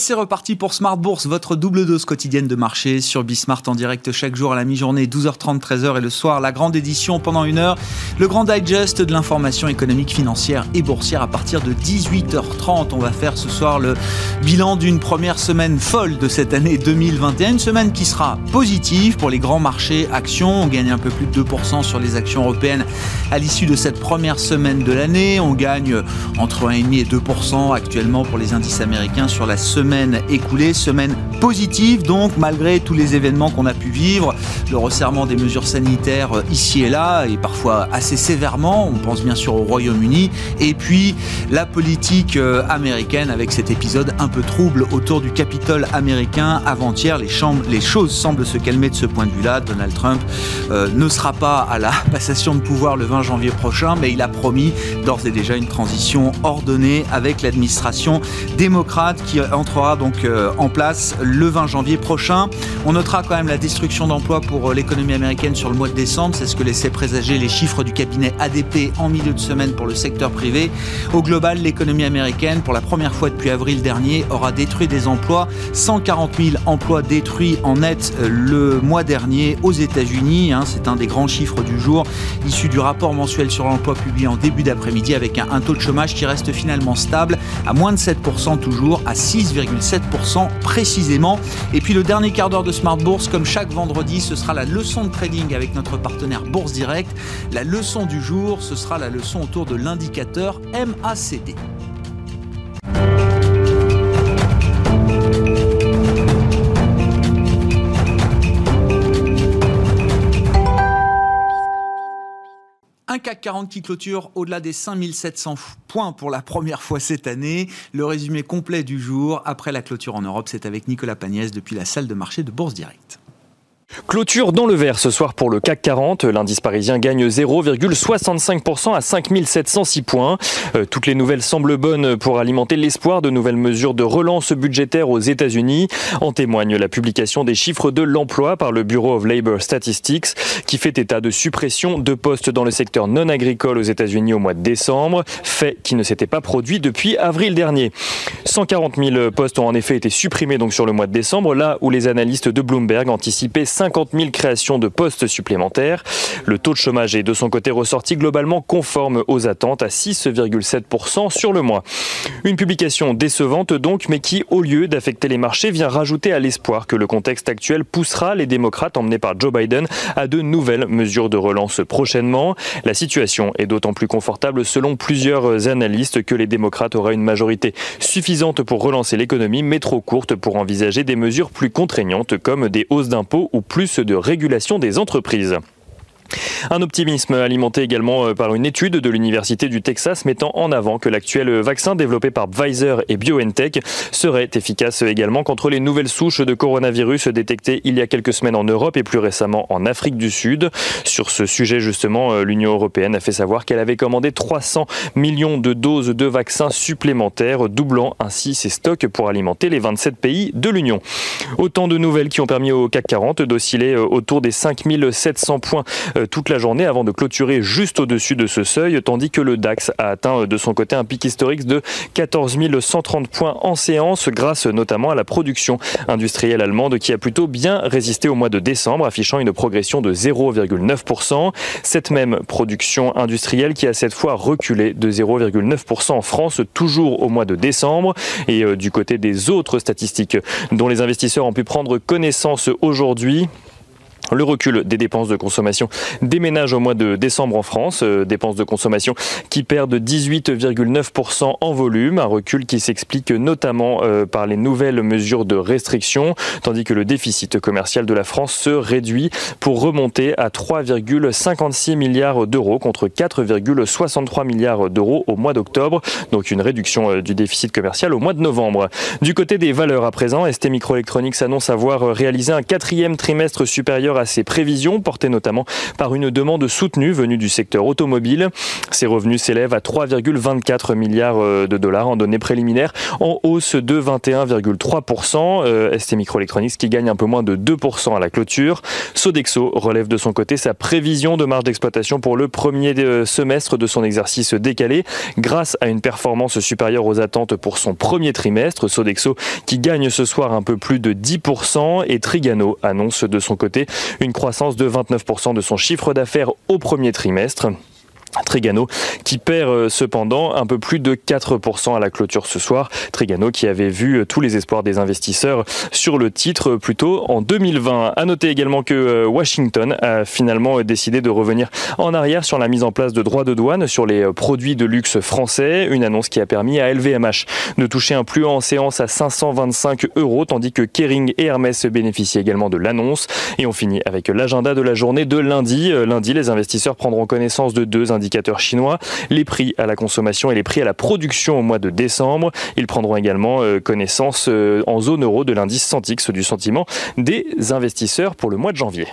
c'est reparti pour Smart Bourse, votre double dose quotidienne de marché sur Bismart en direct chaque jour à la mi-journée, 12h30, 13h et le soir, la grande édition pendant une heure, le grand digest de l'information économique, financière et boursière à partir de 18h30. On va faire ce soir le bilan d'une première semaine folle de cette année 2021, une semaine qui sera positive pour les grands marchés actions. On gagne un peu plus de 2% sur les actions européennes à l'issue de cette première semaine de l'année. On gagne entre 1,5 et 2% actuellement pour les indices américains sur la semaine semaine écoulée, semaine positive donc malgré tous les événements qu'on a pu vivre, le resserrement des mesures sanitaires euh, ici et là et parfois assez sévèrement, on pense bien sûr au Royaume-Uni et puis la politique euh, américaine avec cet épisode un peu trouble autour du Capitole américain avant-hier, les, les, choses semblent se calmer de ce point de vue-là, Donald Trump euh, ne sera pas à la passation de pouvoir le 20 janvier prochain mais il a promis d'ores et déjà une transition ordonnée avec l'administration démocrate qui entre entrera donc en place le 20 janvier prochain. On notera quand même la destruction d'emplois pour euh, l'économie américaine sur le mois de décembre. C'est ce que laissaient présager les chiffres du cabinet ADP en milieu de semaine pour le secteur privé. Au global, l'économie américaine, pour la première fois depuis avril dernier, aura détruit des emplois. 140 000 emplois détruits en net euh, le mois dernier aux États-Unis. Hein. C'est un des grands chiffres du jour, issu du rapport mensuel sur l'emploi publié en début d'après-midi avec un, taux de chômage qui reste finalement stable à moins de 7% toujours, à 6, 7% Et puis le dernier quart d'heure de Smart Bourse, comme chaque vendredi, ce sera la leçon de trading avec notre partenaire Bourse Direct. La leçon du jour, ce sera la leçon autour de l'indicateur MACD. 40 qui clôture au-delà des 5700 points pour la première fois cette année. Le résumé complet du jour après la clôture en Europe, c'est avec Nicolas Pagnès depuis la salle de marché de Bourse Direct. Clôture dans le vert ce soir pour le CAC 40. L'indice parisien gagne 0,65% à 5706 points. Euh, toutes les nouvelles semblent bonnes pour alimenter l'espoir de nouvelles mesures de relance budgétaire aux États-Unis. En témoigne la publication des chiffres de l'emploi par le Bureau of Labor Statistics qui fait état de suppression de postes dans le secteur non agricole aux États-Unis au mois de décembre, fait qui ne s'était pas produit depuis avril dernier. 140 000 postes ont en effet été supprimés donc sur le mois de décembre, là où les analystes de Bloomberg anticipaient 50 000 créations de postes supplémentaires. Le taux de chômage est de son côté ressorti globalement conforme aux attentes à 6,7% sur le mois. Une publication décevante donc, mais qui, au lieu d'affecter les marchés, vient rajouter à l'espoir que le contexte actuel poussera les démocrates emmenés par Joe Biden à de nouvelles mesures de relance prochainement. La situation est d'autant plus confortable selon plusieurs analystes que les démocrates auraient une majorité suffisante pour relancer l'économie, mais trop courte pour envisager des mesures plus contraignantes comme des hausses d'impôts ou plus de régulation des entreprises. Un optimisme alimenté également euh, par une étude de l'Université du Texas mettant en avant que l'actuel vaccin développé par Pfizer et BioNTech serait efficace également contre les nouvelles souches de coronavirus détectées il y a quelques semaines en Europe et plus récemment en Afrique du Sud. Sur ce sujet justement, euh, l'Union européenne a fait savoir qu'elle avait commandé 300 millions de doses de vaccins supplémentaires, doublant ainsi ses stocks pour alimenter les 27 pays de l'Union. Autant de nouvelles qui ont permis au CAC 40 d'osciller euh, autour des 5700 points toute la journée avant de clôturer juste au-dessus de ce seuil, tandis que le DAX a atteint euh, de son côté un pic historique de 14 130 points en séance, grâce notamment à la production industrielle allemande qui a plutôt bien résisté au mois de décembre, affichant une progression de 0,9%. Cette même production industrielle qui a cette fois reculé de 0,9% en France, toujours au mois de décembre. Et euh, du côté des autres statistiques dont les investisseurs ont pu prendre connaissance aujourd'hui, le recul des dépenses de consommation déménage au mois de décembre en France, euh, dépenses de consommation qui perdent 18,9% en volume, un recul qui s'explique notamment euh, par les nouvelles mesures de restriction, tandis que le déficit commercial de la France se réduit pour remonter à 3,56 milliards d'euros contre 4,63 milliards d'euros au mois d'octobre, donc une réduction euh, du déficit commercial au mois de novembre. Du côté des valeurs à présent, ST Microelectronics annonce avoir réalisé un quatrième trimestre supérieur à ses prévisions, portées notamment par une demande soutenue venue du secteur automobile. Ses revenus s'élèvent à 3,24 milliards euh, de dollars en données préliminaires, en hausse de 21,3%. Euh, ST Microelectronics qui gagne un peu moins de 2% à la clôture. Sodexo relève de son côté sa prévision de marge d'exploitation pour le premier euh, semestre de son exercice décalé, grâce à une performance supérieure aux attentes pour son premier trimestre. Sodexo qui gagne ce soir un peu plus de 10% et Trigano annonce de son côté une croissance de 29% de son chiffre d'affaires au premier trimestre. Trigano qui perd euh, cependant un peu plus de 4% à la clôture ce soir. Trigano qui avait vu euh, tous les espoirs des investisseurs sur le titre plus tôt en 2020. À noter également que euh, Washington a finalement décidé de revenir en arrière sur la mise en place de droits de douane sur les produits de luxe français. Une annonce qui a permis à LVMH de toucher un plus en séance à 525 euros tandis que Kering et Hermès bénéficient également de l'annonce. Et on finit avec l'agenda de la journée de lundi. Lundi, les investisseurs prendront connaissance de deux indicateurs chinois, les prix à la consommation et les prix à la production au mois de décembre. Ils prendront également euh, connaissance euh, en zone euro de l'indice Santix du sentiment des investisseurs pour le mois de janvier.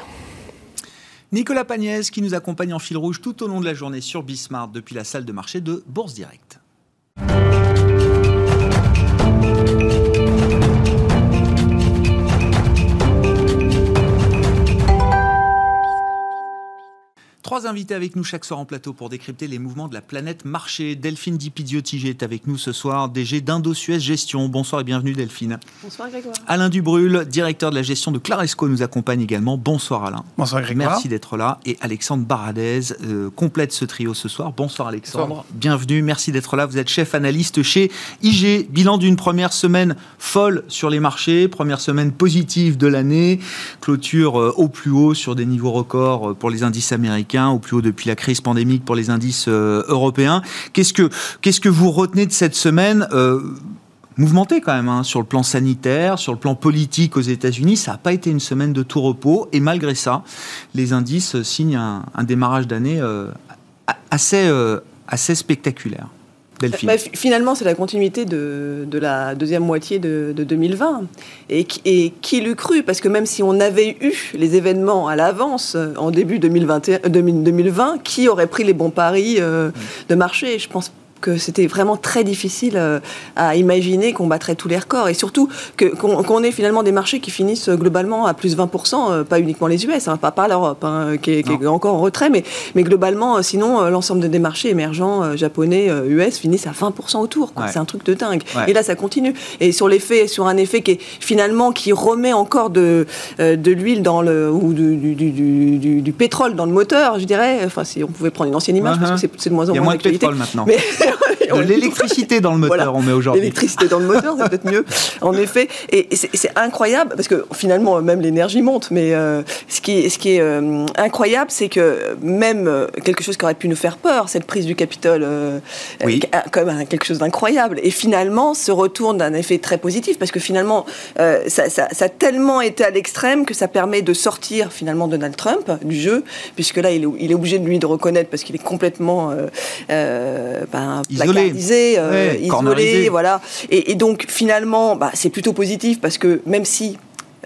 Nicolas Pagnès qui nous accompagne en fil rouge tout au long de la journée sur Bismarck depuis la salle de marché de Bourse Direct. Trois invités avec nous chaque soir en plateau pour décrypter les mouvements de la planète marché. Delphine Dipidio-Tigé est avec nous ce soir, DG d'Indo-Suez Gestion. Bonsoir et bienvenue Delphine. Bonsoir Grégoire. Alain Dubrul, directeur de la gestion de Claresco, nous accompagne également. Bonsoir Alain. Bonsoir Grégoire. Merci d'être là. Et Alexandre Baradez euh, complète ce trio ce soir. Bonsoir Alexandre. Bienvenue, merci d'être là. Vous êtes chef analyste chez IG. Bilan d'une première semaine folle sur les marchés, première semaine positive de l'année, clôture euh, au plus haut sur des niveaux records euh, pour les indices américains au plus haut depuis la crise pandémique pour les indices euh, européens. Qu'est-ce que, qu'est-ce que vous retenez de cette semaine euh, mouvementée quand même hein, sur le plan sanitaire, sur le plan politique aux États-Unis? Ça n'a pas été une semaine de tout repos et malgré ça, les indices signent un, démarrage d'année euh, assez, assez spectaculaire. Bah, finalement, c'est la continuité de, la deuxième moitié de, 2020. Et, et qui l'eût cru? Parce que même si on avait eu les événements à l'avance euh, en début 2020, euh, qui aurait pris les bons paris euh, de marché? Je pense que c'était vraiment très difficile euh, à imaginer qu'on battrait tous les records et surtout qu'on ait finalement des marchés qui finissent globalement à plus 20%, euh, pas uniquement les US, hein, pas, pas l'Europe hein, qui, est, encore en retrait, mais, mais globalement, euh, sinon l'ensemble des marchés émergents japonais, US finissent à 20% autour. C'est un truc de dingue. Et là, ça continue. Et sur l'effet, sur un effet qui est finalement qui remet encore de, de l'huile dans le ou du, du, du, pétrole dans le moteur, je dirais. Enfin, si on pouvait prendre une ancienne image, parce que c'est de moins en moins. Pétrole maintenant. Mais de l'électricité dans le moteur, on met aujourd'hui. L'électricité dans le moteur, c'est peut-être mieux, en effet. Et c'est incroyable, parce que finalement, même l'énergie monte, mais euh, ce qui est, ce qui est euh, incroyable, c'est que même euh, quelque chose qui aurait pu nous faire peur, cette prise du Capitole, oui. quand même quelque chose d'incroyable, et finalement se retourne d'un effet très positif, parce que finalement, ça, ça, ça, a tellement été à l'extrême que ça permet de sortir finalement Donald Trump du jeu, puisque là, il est, il est obligé de lui de reconnaître, parce qu'il est complètement ben, isolé, euh, isolé voilà. Et, donc finalement, bah, c'est plutôt positif parce que même si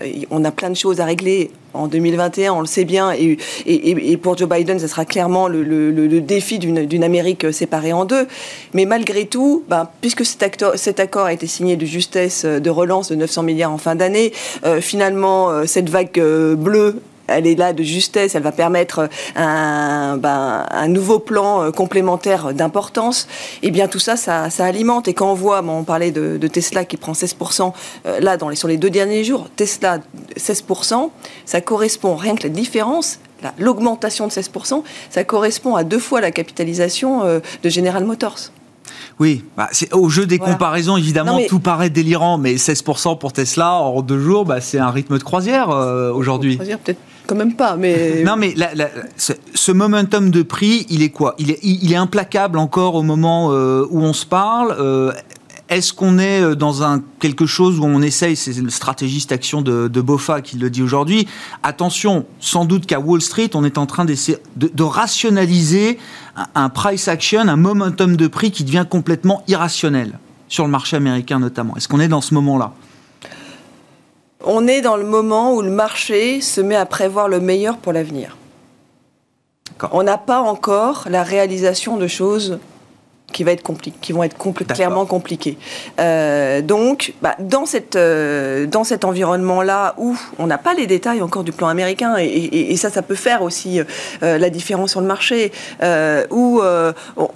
euh, on a plein de choses à régler en 2021, on le sait bien, et, et, pour Joe Biden, ce sera clairement le, défi d'une Amérique séparée en deux. Mais malgré tout, bah, puisque cet, acteur, cet, accord a été signé de justesse de relance de 900 milliards en fin d'année, euh, finalement, cette vague bleue elle est là de justesse, elle va permettre un, ben, un nouveau plan euh, complémentaire d'importance. Et eh bien tout ça, ça, alimente. Et quand on voit, on parlait de, Tesla qui prend 16%, euh, là, dans les, sur les deux derniers jours, Tesla 16%, ça correspond, rien que la différence, l'augmentation de 16%, ça correspond à deux fois la capitalisation euh, de General Motors. Oui, bah, au jeu des comparaisons, évidemment, tout paraît délirant, mais 16% pour Tesla en deux jours, bah, c'est un rythme de croisière aujourd'hui. Peut-être quand même pas. Mais non, mais ce, momentum de prix, il est quoi? Il est, implacable encore au moment euh, où on se parle. Euh, est-ce qu'on est euh, dans un quelque chose où on essaye, c'est le stratégiste action de, Bofa qui le dit aujourd'hui, attention, sans doute qu'à Wall Street, on est en train d'essayer de, rationaliser un, price action, un momentum de prix qui devient complètement irrationnel sur le marché américain notamment. Est-ce qu'on est dans ce moment-là? On est dans le moment où le marché se met à prévoir le meilleur pour l'avenir. On n'a pas encore la réalisation de choses qui, va être qui vont être clairement compliquées. Euh, donc, bah, dans, cette, euh, dans cet environnement-là où on n'a pas les détails encore du plan américain, et, ça, ça peut faire aussi euh, la différence sur le marché, où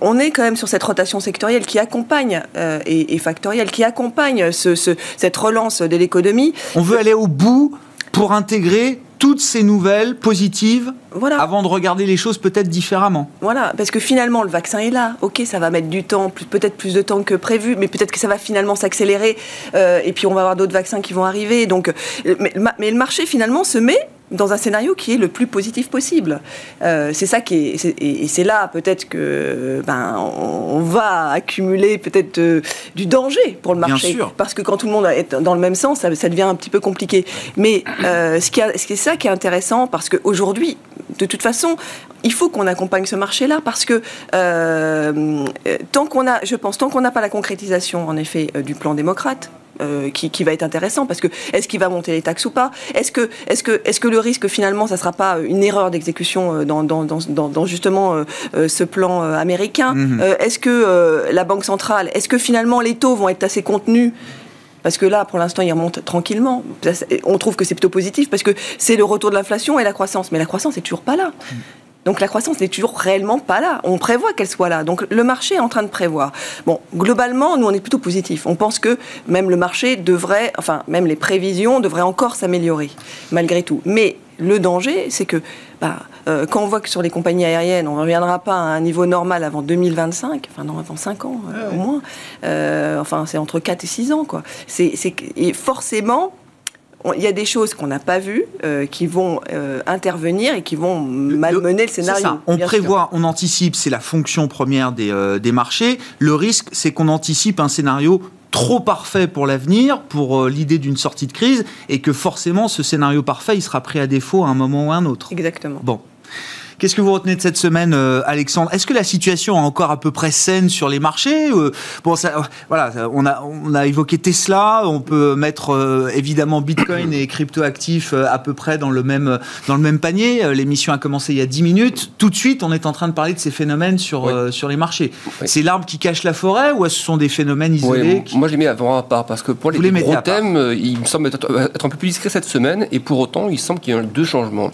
on est quand même sur cette rotation sectorielle qui accompagne, et, factorielle, qui accompagne ce, cette relance de l'économie. On veut aller au bout pour intégrer toutes ces nouvelles positives voilà. avant de regarder les choses peut-être différemment. Voilà, parce que finalement le vaccin est là. Ok, ça va mettre du temps, peut-être plus de temps que prévu, mais peut-être que ça va finalement s'accélérer. Euh, et puis on va avoir d'autres vaccins qui vont arriver. Donc, euh, mais, le marché finalement se met dans un scénario qui est le plus positif possible. Euh, c'est ça qui est, et c'est là peut-être que ben on, va accumuler peut-être du danger pour le marché, Bien sûr. parce que quand tout le monde est dans le même sens, ça, devient un petit peu compliqué. Mais ce qui, ce qui est ça qui est intéressant, parce qu'aujourd'hui, de toute façon, il faut qu'on accompagne ce marché-là parce que euh, tant qu'on a, je pense, tant qu'on n'a pas la concrétisation, en effet, euh, du plan démocrate. Euh, qui, va être intéressant parce que est-ce qu'il va monter les taxes ou pas? Est-ce que, est que, est que le risque finalement ça sera pas une erreur d'exécution dans, justement ce plan américain? Mhm. Est-ce que la banque centrale, est-ce que finalement les taux vont être assez contenus? Parce que là, pour l'instant, il remonte tranquillement. On trouve que c'est plutôt positif parce que c'est le retour de l'inflation et la croissance. Mais la croissance n'est toujours pas là. Donc la croissance n'est toujours réellement pas là. On prévoit qu'elle soit là. Donc le marché est en train de prévoir. Bon, globalement, nous on est plutôt positif. On pense que même le marché devrait, enfin même les prévisions devraient encore s'améliorer malgré tout. Mais le danger, c'est que bah, euh, quand on voit que sur les compagnies aériennes, on ne reviendra pas à un niveau normal avant 2025, enfin non, avant 5 ans euh, au moins, euh, enfin c'est entre 4 et 6 ans, quoi. C'est, forcément, il y a des choses qu'on n'a pas vues qui vont intervenir et qui vont malmener le, scénario. On prévoit, on anticipe, c'est la fonction première des, des marchés. Le risque, c'est qu'on anticipe un scénario trop parfait pour l'avenir, pour euh, l'idée d'une sortie de crise, et que forcément ce scénario parfait, il sera pris à défaut à un moment ou à un autre. Exactement. Bon. Qu'est-ce que vous retenez de cette semaine, euh, Alexandre? Est-ce que la situation est encore à peu près saine sur les marchés euh, Bon, ça, voilà, on a, on a évoqué Tesla, on peut mettre euh, évidemment Bitcoin et cryptoactifs à peu près dans le même, dans le même panier. L'émission a commencé il y a 10 minutes. Tout de suite, on est en train de parler de ces phénomènes sur, sur les marchés. C'est l'arbre qui cache la forêt ou ce sont des phénomènes isolés Moi, je les mets avant à part parce que pour les, gros thèmes, il me semble être, un peu plus discret cette semaine et pour autant, il semble qu'il y ait deux changements.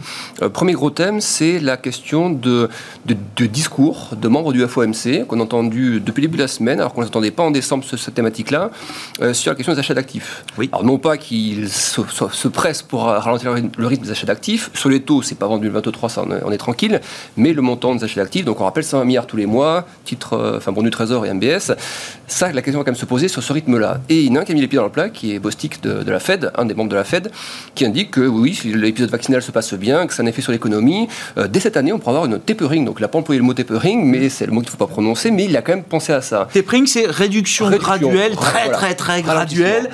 premier gros thème, c'est la question question de, de, discours de membres du FOMC qu'on a entendu depuis le début de la semaine, alors qu'on ne s'attendait pas en décembre sur cette thématique-là, euh, sur la question des achats d'actifs. Oui. Alors non pas qu'ils se, se, pressent pour ralentir le rythme des achats d'actifs, sur les taux, c'est pas avant 2023, ça on est, tranquille, mais le montant des achats d'actifs, donc on rappelle 120 milliards tous les mois, titre, euh, enfin bon du Trésor et MBS, ça la question va quand même se poser sur ce rythme-là. Et il y en a un qui a mis les pieds dans le plat, qui est Bostic de, de la Fed, un des membres de la Fed, qui indique que oui, si l'épisode vaccinal se passe bien, que ça a un effet sur l'économie, euh, dès cette année, on pourra avoir une tapering. Donc, il n'a pas employé le mot tapering, mais c'est le mot qu'il ne faut pas prononcer, mais il a quand même pensé à ça. Tapering, c'est réduction, graduelle, très, très, très, graduelle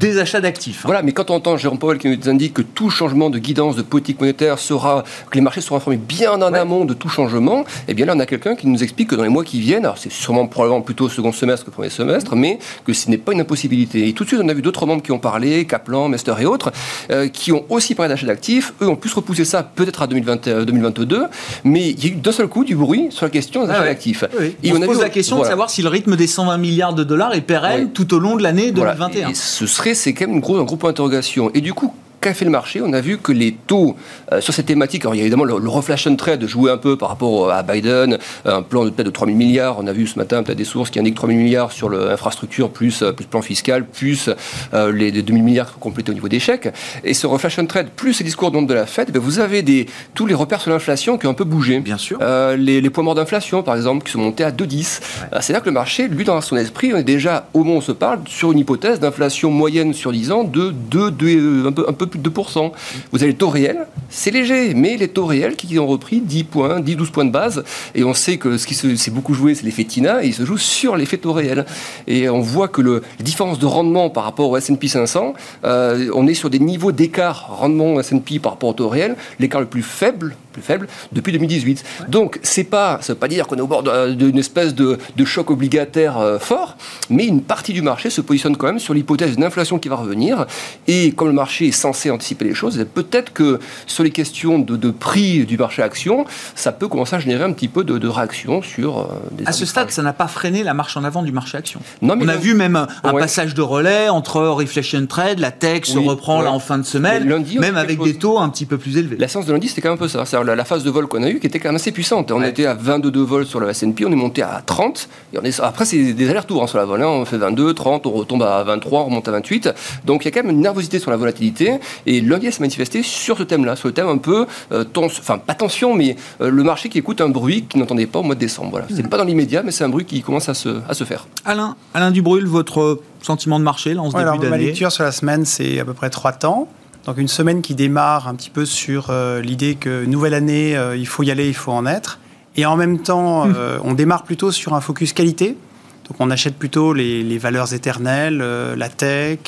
des achats d'actifs. Hein. Voilà, mais quand on entend Jérôme Powell qui nous indique que tout changement de guidance de politique monétaire sera, que les marchés seront informés bien en amont de tout changement, eh bien là, on a quelqu'un qui nous explique que dans les mois qui viennent, alors c'est sûrement probablement plutôt second semestre que premier semestre, mais que ce n'est pas une impossibilité. Et tout de suite, on a vu d'autres membres qui ont parlé, Kaplan, Mester et autres, euh, qui ont aussi parlé d'achat d'actifs. Eux ont pu se repousser ça peut-être à 2020, 2022, euh, mais il y a eu d'un seul coup du bruit sur la question des ah achats d'actifs. Et on, se pose la question de savoir si le rythme des 120 milliards de dollars est pérenne tout au long de l'année 2021. ce serait, c'est quand même un gros point d'interrogation. Et du coup, qu'a fait le marché On a vu que les taux euh, sur cette thématique, alors il y a évidemment le, reflation trade jouer un peu par rapport à Biden, euh, un plan de peut-être de 3 000 milliards. On a vu ce matin peut-être des sources qui indiquent 3 000 milliards sur l'infrastructure, plus, euh, plus plan fiscal, plus les, 2 000 milliards complétés au niveau des chèques. Et ce reflation trade, plus ces discours de la Fed, ben, vous avez des, tous les repères sur l'inflation qui ont un peu bougé. Bien sûr. les, points morts d'inflation, par exemple, qui sont montés à 2,10. C'est là que le marché, lui, dans son esprit, on est déjà, au moment où on se parle, sur une hypothèse d'inflation moyenne sur 10 ans de 2, 2 un, peu, un peu plus de 2%. Vous avez les taux réels, c'est léger, mais les taux réels qui ont repris 10 points, 10, 12 points de base. Et on sait que ce qui s'est beaucoup joué, c'est l'effet TINA, et il se joue sur l'effet taux réel. Et on voit que le, les différences de rendement par rapport au S&P 500, euh, on est sur des niveaux d'écart rendement S&P par rapport au taux réel, l'écart le plus faible plus faible depuis 2018. Donc, c'est pas, ça veut pas dire qu'on est au bord d'une espèce de, choc obligataire euh, fort, mais une partie du marché se positionne quand même sur l'hypothèse d'une inflation qui va revenir. Et comme le marché est anticiper les choses, peut-être que sur les questions de, prix du marché action, ça peut commencer à générer un petit peu de, réaction sur euh, des À ce stade, ça n'a pas freiné la marche en avant du marché action. Non, mais On a vu même un, passage de relais entre Reflection Trade, la tech se reprend là en fin de semaine, même avec des taux un petit peu plus élevés. La séance de lundi, c'était quand même un peu ça la, phase de vol qu'on a eue qui était quand même assez puissante. On était à 22 vols sur le S&P, on est monté à 30. Et on est, après, c'est des allers-retours hein, sur la vol. Hein. On fait 22, 30, on retombe à 23, on remonte à 28. Donc il y a quand même une nervosité sur la volatilité. Et lundi, s'est manifesté sur ce thème-là, sur le thème un peu, euh, enfin pas tension, mais euh, le marché qui écoute un bruit qu'il n'entendait pas au mois de décembre. Voilà. C'est hmm. pas dans l'immédiat, mais c'est un bruit qui commence à se, à se faire. Alain, Alain Dubrul, votre sentiment de marché là, en ce début d'année Ma lecture sur la semaine, c'est à peu près 3 temps. Donc une semaine qui démarre un petit peu sur euh, l'idée que nouvelle année, euh, il faut y aller, il faut en être. Et en même temps, mmh. euh, on démarre plutôt sur un focus qualité. Donc on achète plutôt les, valeurs éternelles, la tech,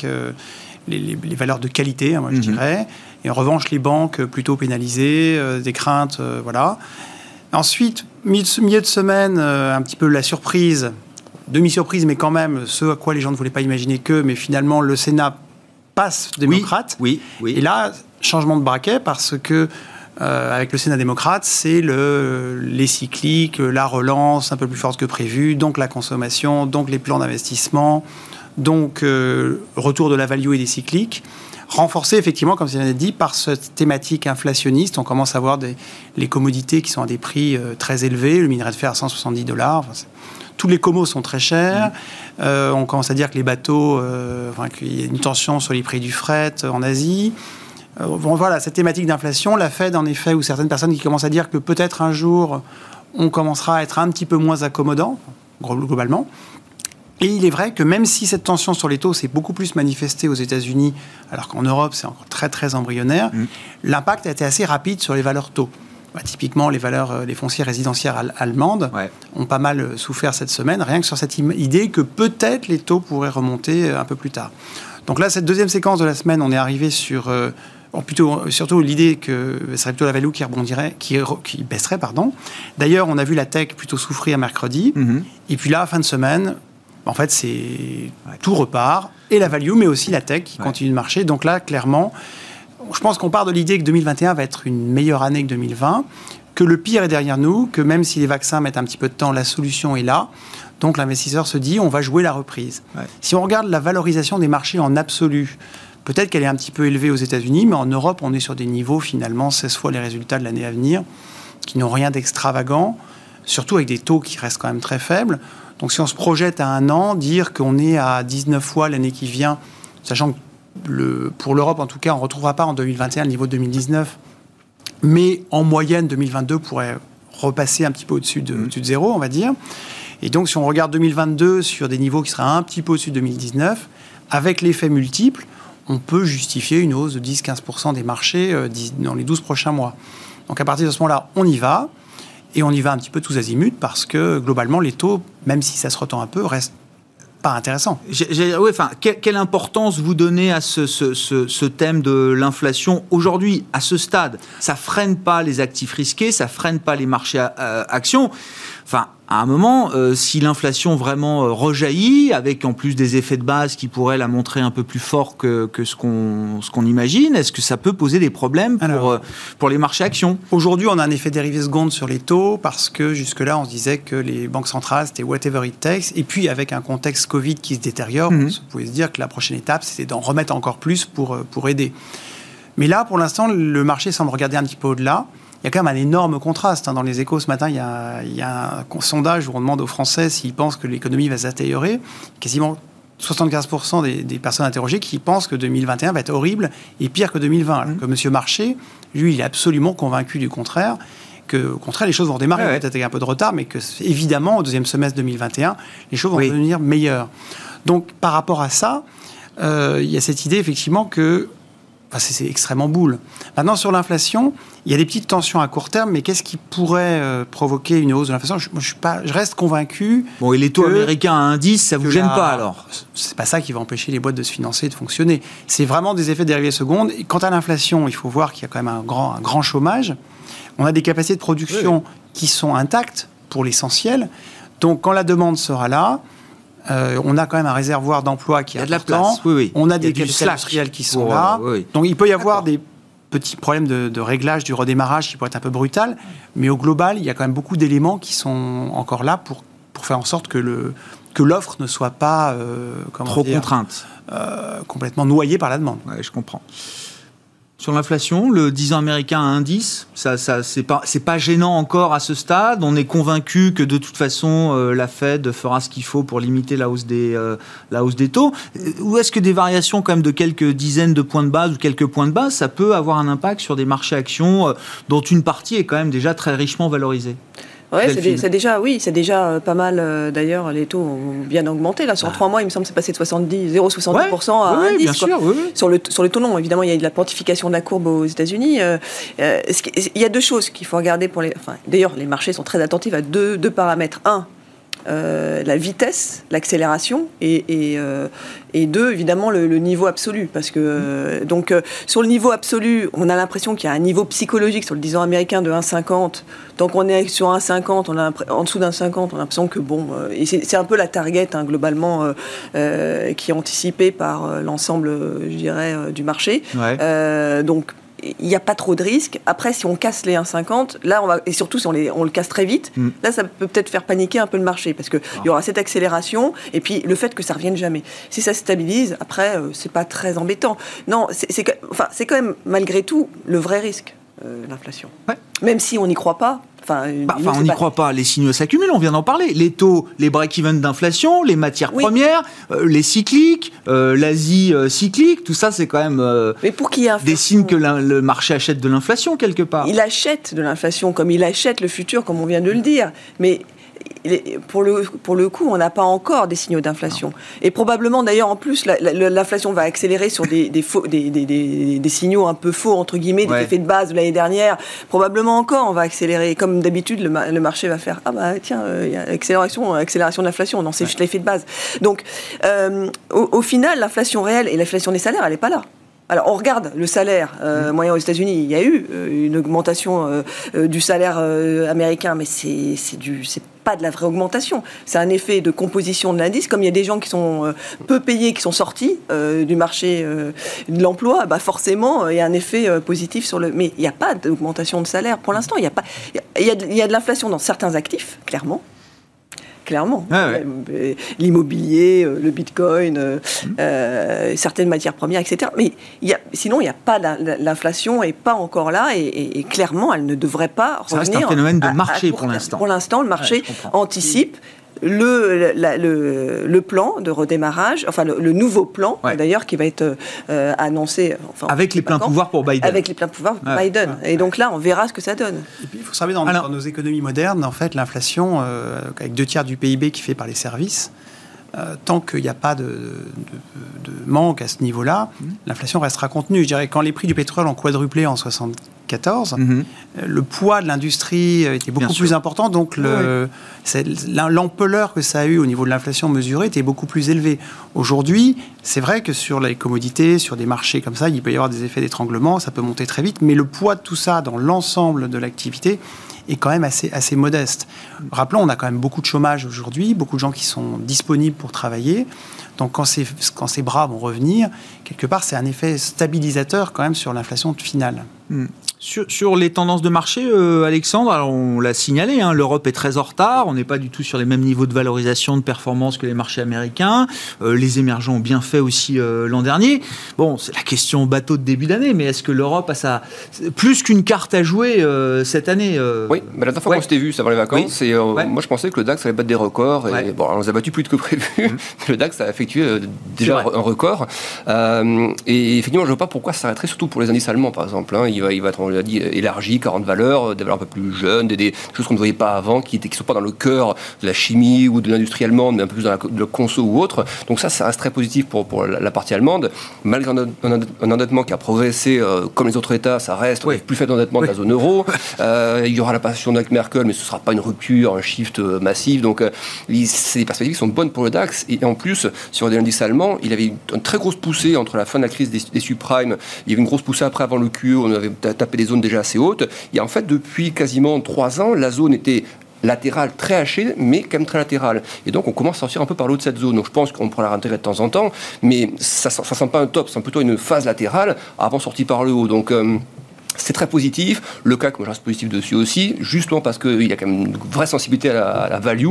les, valeurs de qualité, hein, moi je mmh. dirais. Et en revanche, les banques plutôt pénalisées, des craintes, voilà. Ensuite, milieu de semaine, un petit peu la surprise, demi-surprise, mais quand même, ce à quoi les gens ne voulaient pas imaginer que, mais finalement, le Sénat passe démocrate. Oui, oui, Et là, changement de braquet parce que euh, avec le Sénat démocrate, c'est le, les cycliques, la relance un peu plus forte que prévu, donc la consommation, donc les plans d'investissement, donc euh, retour de la value et des cycliques, renforcé effectivement, comme vous dit, par cette thématique inflationniste. On commence à voir des, les commodités qui sont à des prix euh, très élevés, le minerai de fer à 170 dollars. tous les commos sont très chers. Mmh. Euh, on commence à dire que les bateaux, euh, qu'il y a une tension sur les prix du fret en Asie. bon, voilà, cette thématique d'inflation, la Fed, en effet, ou certaines personnes qui commencent à dire que peut-être un jour, on commencera à être un petit peu moins accommodant, globalement. Et il est vrai que même si cette tension sur les taux s'est beaucoup plus manifestée aux États-Unis, alors qu'en Europe c'est encore très très embryonnaire, mmh. l'impact a été assez rapide sur les valeurs taux. Bah, typiquement, les valeurs, euh, les foncières résidentières allemandes ont pas mal euh, souffert cette semaine, rien que sur cette idée que peut-être les taux pourraient remonter euh, un peu plus tard. Donc là, cette deuxième séquence de la semaine, on est arrivé sur plutôt, surtout l'idée que ce serait plutôt la value qui rebondirait, qui, qui baisserait, pardon. D'ailleurs, on a vu la tech plutôt souffrir mercredi. Mm-hmm. Et puis là, fin de semaine, en fait, c'est tout repart. Et la value, mais aussi la tech qui continue de marcher. Donc là, clairement, je pense qu'on part de l'idée que 2021 va être une meilleure année que 2020, que le pire est derrière nous, que même si les vaccins mettent un petit peu de temps, la solution est là. Donc l'investisseur se dit, on va jouer la reprise. Si on regarde la valorisation des marchés en absolu, peut-être qu'elle est un petit peu élevée aux États-Unis, mais en Europe, on est sur des niveaux finalement 16 fois les résultats de l'année à venir, qui n'ont rien d'extravagant, surtout avec des taux qui restent quand même très faibles. Donc si on se projette à un an, dire qu'on est à 19 fois l'année qui vient, sachant que pour l'Europe, en tout cas, on ne retrouvera pas en 2021 le niveau de 2019. Mais en moyenne, 2022 pourrait repasser un petit peu au-dessus de, de, zéro, on va dire. Et donc, si on regarde 2022 sur des niveaux qui seraient un petit peu au-dessus de 2019, avec l'effet multiple, on peut justifier une hausse de 10-15% des marchés euh, dans les 12 prochains mois. Donc, à partir de ce moment-là, on y va. Et on y va un petit peu tous azimuts parce que globalement, les taux, même si ça se retend un peu, restent pas intéressant. oui, enfin, quelle, importance vous donnez à ce, thème de l'inflation aujourd'hui, à ce stade? Ça freine pas les actifs risqués, ça freine pas les marchés euh, actions. Enfin, à un moment, euh, si l'inflation vraiment euh, rejaillit, avec en plus des effets de base qui pourraient la montrer un peu plus fort que, que ce qu'on imagine, est-ce que ça peut poser des problèmes pour, euh, pour les marchés actions? Aujourd'hui, on a un effet dérivé seconde sur les taux parce que jusque-là, on se disait que les banques centrales, c'était whatever it takes. Et puis, avec un contexte Covid qui se détériore, mhm. on pouvait se dire que la prochaine étape, c'était d'en remettre encore plus pour, pour aider. Mais là, pour l'instant, le marché semble regarder un petit peu au-delà il y a quand même un énorme contraste. Hein. Dans les échos ce matin, il y, a, un sondage où on demande aux Français s'ils pensent que l'économie va s'attéiorer. Quasiment 75% des, personnes interrogées qui pensent que 2021 va être horrible et pire que 2020. Mmh. Que M. Marché, lui, il est absolument convaincu du contraire. Que, au contraire, les choses vont redémarrer, peut-être avec un peu de retard, mais que, évidemment, au deuxième semestre 2021, les choses vont devenir meilleures. Donc, par rapport à ça, euh, il y a cette idée, effectivement, que c'est extrêmement boule. Maintenant, sur l'inflation, il y a des petites tensions à court terme, mais qu'est-ce qui pourrait euh, provoquer une hausse de l'inflation? Je, je, suis pas, je reste convaincu. Bon, et les taux américains à indice, ça vous gêne pas alors? C'est pas ça qui va empêcher les boîtes de se financer et de fonctionner. C'est vraiment des effets dérivés secondes. Et quant à l'inflation, il faut voir qu'il y a quand même un grand, un grand chômage. On a des capacités de production oui. qui sont intactes pour l'essentiel. Donc, quand la demande sera là, euh, on a quand même un réservoir d'emploi qui est de important. la place. Oui, oui. On a des industriels qui sont oh, là. Oui, Donc il peut y avoir des petits problèmes de, de, réglage du redémarrage qui pourraient être un peu brutal, mais au global, il y a quand même beaucoup d'éléments qui sont encore là pour, pour faire en sorte que le que l'offre ne soit pas euh, trop dire, contrainte, euh, complètement noyée par la demande. Ouais, je comprends. Sur l'inflation, le 10 ans américain à indice, ça, c'est pas, gênant encore à ce stade. On est convaincu que de toute façon, euh, la Fed fera ce qu'il faut pour limiter la hausse des, euh, taux. Ou est-ce que des variations quand même de quelques dizaines de points de base ou quelques points de base, ça peut avoir un impact sur des marchés actions euh, dont une partie est quand même déjà très richement valorisée? Ouais, c'est déjà, oui, c'est déjà euh, pas mal. Euh, D'ailleurs, les taux ont bien augmenté. Là, sur ah. trois mois, il me semble, c'est passé de 70, 0,70% ouais, à ouais, 1,10. Bien sûr, oui, oui. Sur le sur le taux long, évidemment, il y a de la pontification de la courbe aux États-Unis. Euh, il y a deux choses qu'il faut regarder pour les. Enfin, d'ailleurs, les marchés sont très attentifs à deux, deux paramètres. Un, euh, la vitesse, l'accélération, et, et, euh, et, deux, évidemment, le, le, niveau absolu. Parce que, euh, donc, sur le niveau absolu, on a l'impression qu'il y a un niveau psychologique sur le 10 ans américain de 1,50. Tant qu'on est sur 1,50, on a en dessous d'un 50, on a l'impression que, bon, et c'est un peu la target, hein, globalement, qui est anticipée par l'ensemble, je dirais, du marché. Ouais. donc, il n'y a pas trop de risques. Après, si on casse les 1,50, là, on va, et surtout si on, les, on le casse très vite, mm. là, ça peut peut-être faire paniquer un peu le marché parce qu'il ah. y aura cette accélération et puis le fait que ça revienne jamais. Si ça se stabilise, après, euh, c'est pas très embêtant. Non, c'est enfin, quand même, malgré tout, le vrai risque, euh, l'inflation. Ouais. Même si on n'y croit pas, Enfin, bah, on n'y croit pas. Les signaux s'accumulent, on vient d'en parler. Les taux, les break-even d'inflation, les matières oui. premières, euh, les cycliques, euh, l'Asie cyclique, tout ça, c'est quand même Mais pour qui des signes que le marché achète de l'inflation quelque part. Il achète de l'inflation, comme il achète le futur, comme on vient de le dire. Mais pour le, pour le coup, on n'a pas encore des signaux d'inflation. Et probablement, d'ailleurs, en plus, l'inflation va accélérer sur des, des, faux, des, des, des, signaux un peu faux, entre guillemets, des ouais. effets de base de l'année dernière. Probablement encore, on va accélérer. Comme d'habitude, le, le, marché va faire Ah, bah tiens, il euh, y a accélération, accélération de l'inflation. Non, c'est ouais. juste l'effet de base. Donc, euh, au, au final, l'inflation réelle et l'inflation des salaires, elle n'est pas là. Alors, on regarde le salaire euh, moyen aux États-Unis. Il y a eu euh, une augmentation euh, du salaire américain, mais c'est du c'est pas de la vraie augmentation. C'est un effet de composition de l'indice. Comme il y a des gens qui sont euh, peu payés, qui sont sortis du marché de l'emploi, bah forcément, il y a un effet positif sur le. Mais il n'y a pas d'augmentation de salaire pour l'instant. Il y a de l'inflation dans certains actifs, clairement clairement. Ah ouais. Euh, L'immobilier, euh, le bitcoin, euh, mmh. certaines matières premières, etc. Mais y a, sinon, il n'y a pas l'inflation est pas encore là et, et, et, clairement, elle ne devrait pas Ça revenir. C'est un phénomène de marché à, à pour l'instant. Pour l'instant, le marché ouais, anticipe. Le, la, le, le, plan de redémarrage, enfin le, le nouveau plan ouais. d'ailleurs qui va être euh, annoncé. Enfin, avec les pleins pouvoirs pour Biden. Avec les pleins pouvoirs pour ouais. Biden. Ouais. Et donc là, on verra ce que ça donne. Et puis, il faut savoir, dans, Alors, dans nos économies modernes, en fait, l'inflation, euh, avec deux tiers du PIB qui fait par les services, euh, tant qu'il n'y a pas de, de, de, manque à ce niveau-là, mmh. l'inflation restera contenue. Je dirais quand les prix du pétrole ont quadruplé en 74, mmh. le poids de l'industrie était beaucoup Bien plus sûr. important, donc l'ampleur que ça a eu au niveau de l'inflation mesurée était beaucoup plus élevée. Aujourd'hui, c'est vrai que sur les commodités, sur des marchés comme ça, il peut y avoir des effets d'étranglement, ça peut monter très vite, mais le poids de tout ça dans l'ensemble de l'activité est quand même assez, assez modeste. Rappelons, on a quand même beaucoup de chômage aujourd'hui, beaucoup de gens qui sont disponibles pour travailler. Donc quand ces, quand ces bras vont revenir, quelque part, c'est un effet stabilisateur quand même sur l'inflation finale. Mmh. Sur, sur, les tendances de marché, euh, Alexandre, alors on l'a signalé, hein, l'Europe est très en retard, on n'est pas du tout sur les mêmes niveaux de valorisation, de performance que les marchés américains. Euh, les émergents ont bien fait aussi euh, l'an dernier. Bon, c'est la question bateau de début d'année, mais est-ce que l'Europe a sa plus qu'une carte à jouer cette année Oui, mais la dernière fois ouais. qu'on s'était vu, ça avant les vacances, oui. et, ouais. moi je pensais que le DAX allait battre des records, et ouais. bon, on les a battus plus que prévu. Mmh. le DAX a effectué déjà un record, et effectivement, je ne vois pas pourquoi ça s'arrêterait, surtout pour les indices allemands par exemple. Hein. Il, va, il va être en l'a dit, élargies, 40 valeurs, des valeurs un peu plus jeunes, des, choses qu'on ne voyait pas avant, qui ne sont pas dans le cœur de la chimie ou de l'industrie allemande, mais un peu plus dans la, le conso ou autre. Donc ça, ça reste très positif pour, pour la, partie allemande. Malgré un, endettement qui a progressé comme les autres États, ça reste plus faible endettement de la zone euro. il y aura la passion avec Merkel, mais ce ne sera pas une rupture, un shift massif. Donc c'est des perspectives qui sont bonnes pour le DAX. Et en plus, on regarde l'indice allemand, il avait une, très grosse poussée entre la fin de la crise des, des subprimes. Il y avait une grosse poussée après, avant le QE, on avait tapé des zones déjà assez hautes. Et en fait, depuis quasiment trois ans, la zone était latérale très hachée, mais quand même très latérale. Et donc, on commence à sortir un peu par l'eau de cette zone. Donc, je pense qu'on pourra la réintégrer de temps en temps, mais ça ne sent pas un top, c'est plutôt une phase latérale avant sortie par le haut. Donc, euh, c'est très positif. Le CAC, moi je reste positif dessus aussi, justement parce qu'il y a quand même une vraie sensibilité à la, value.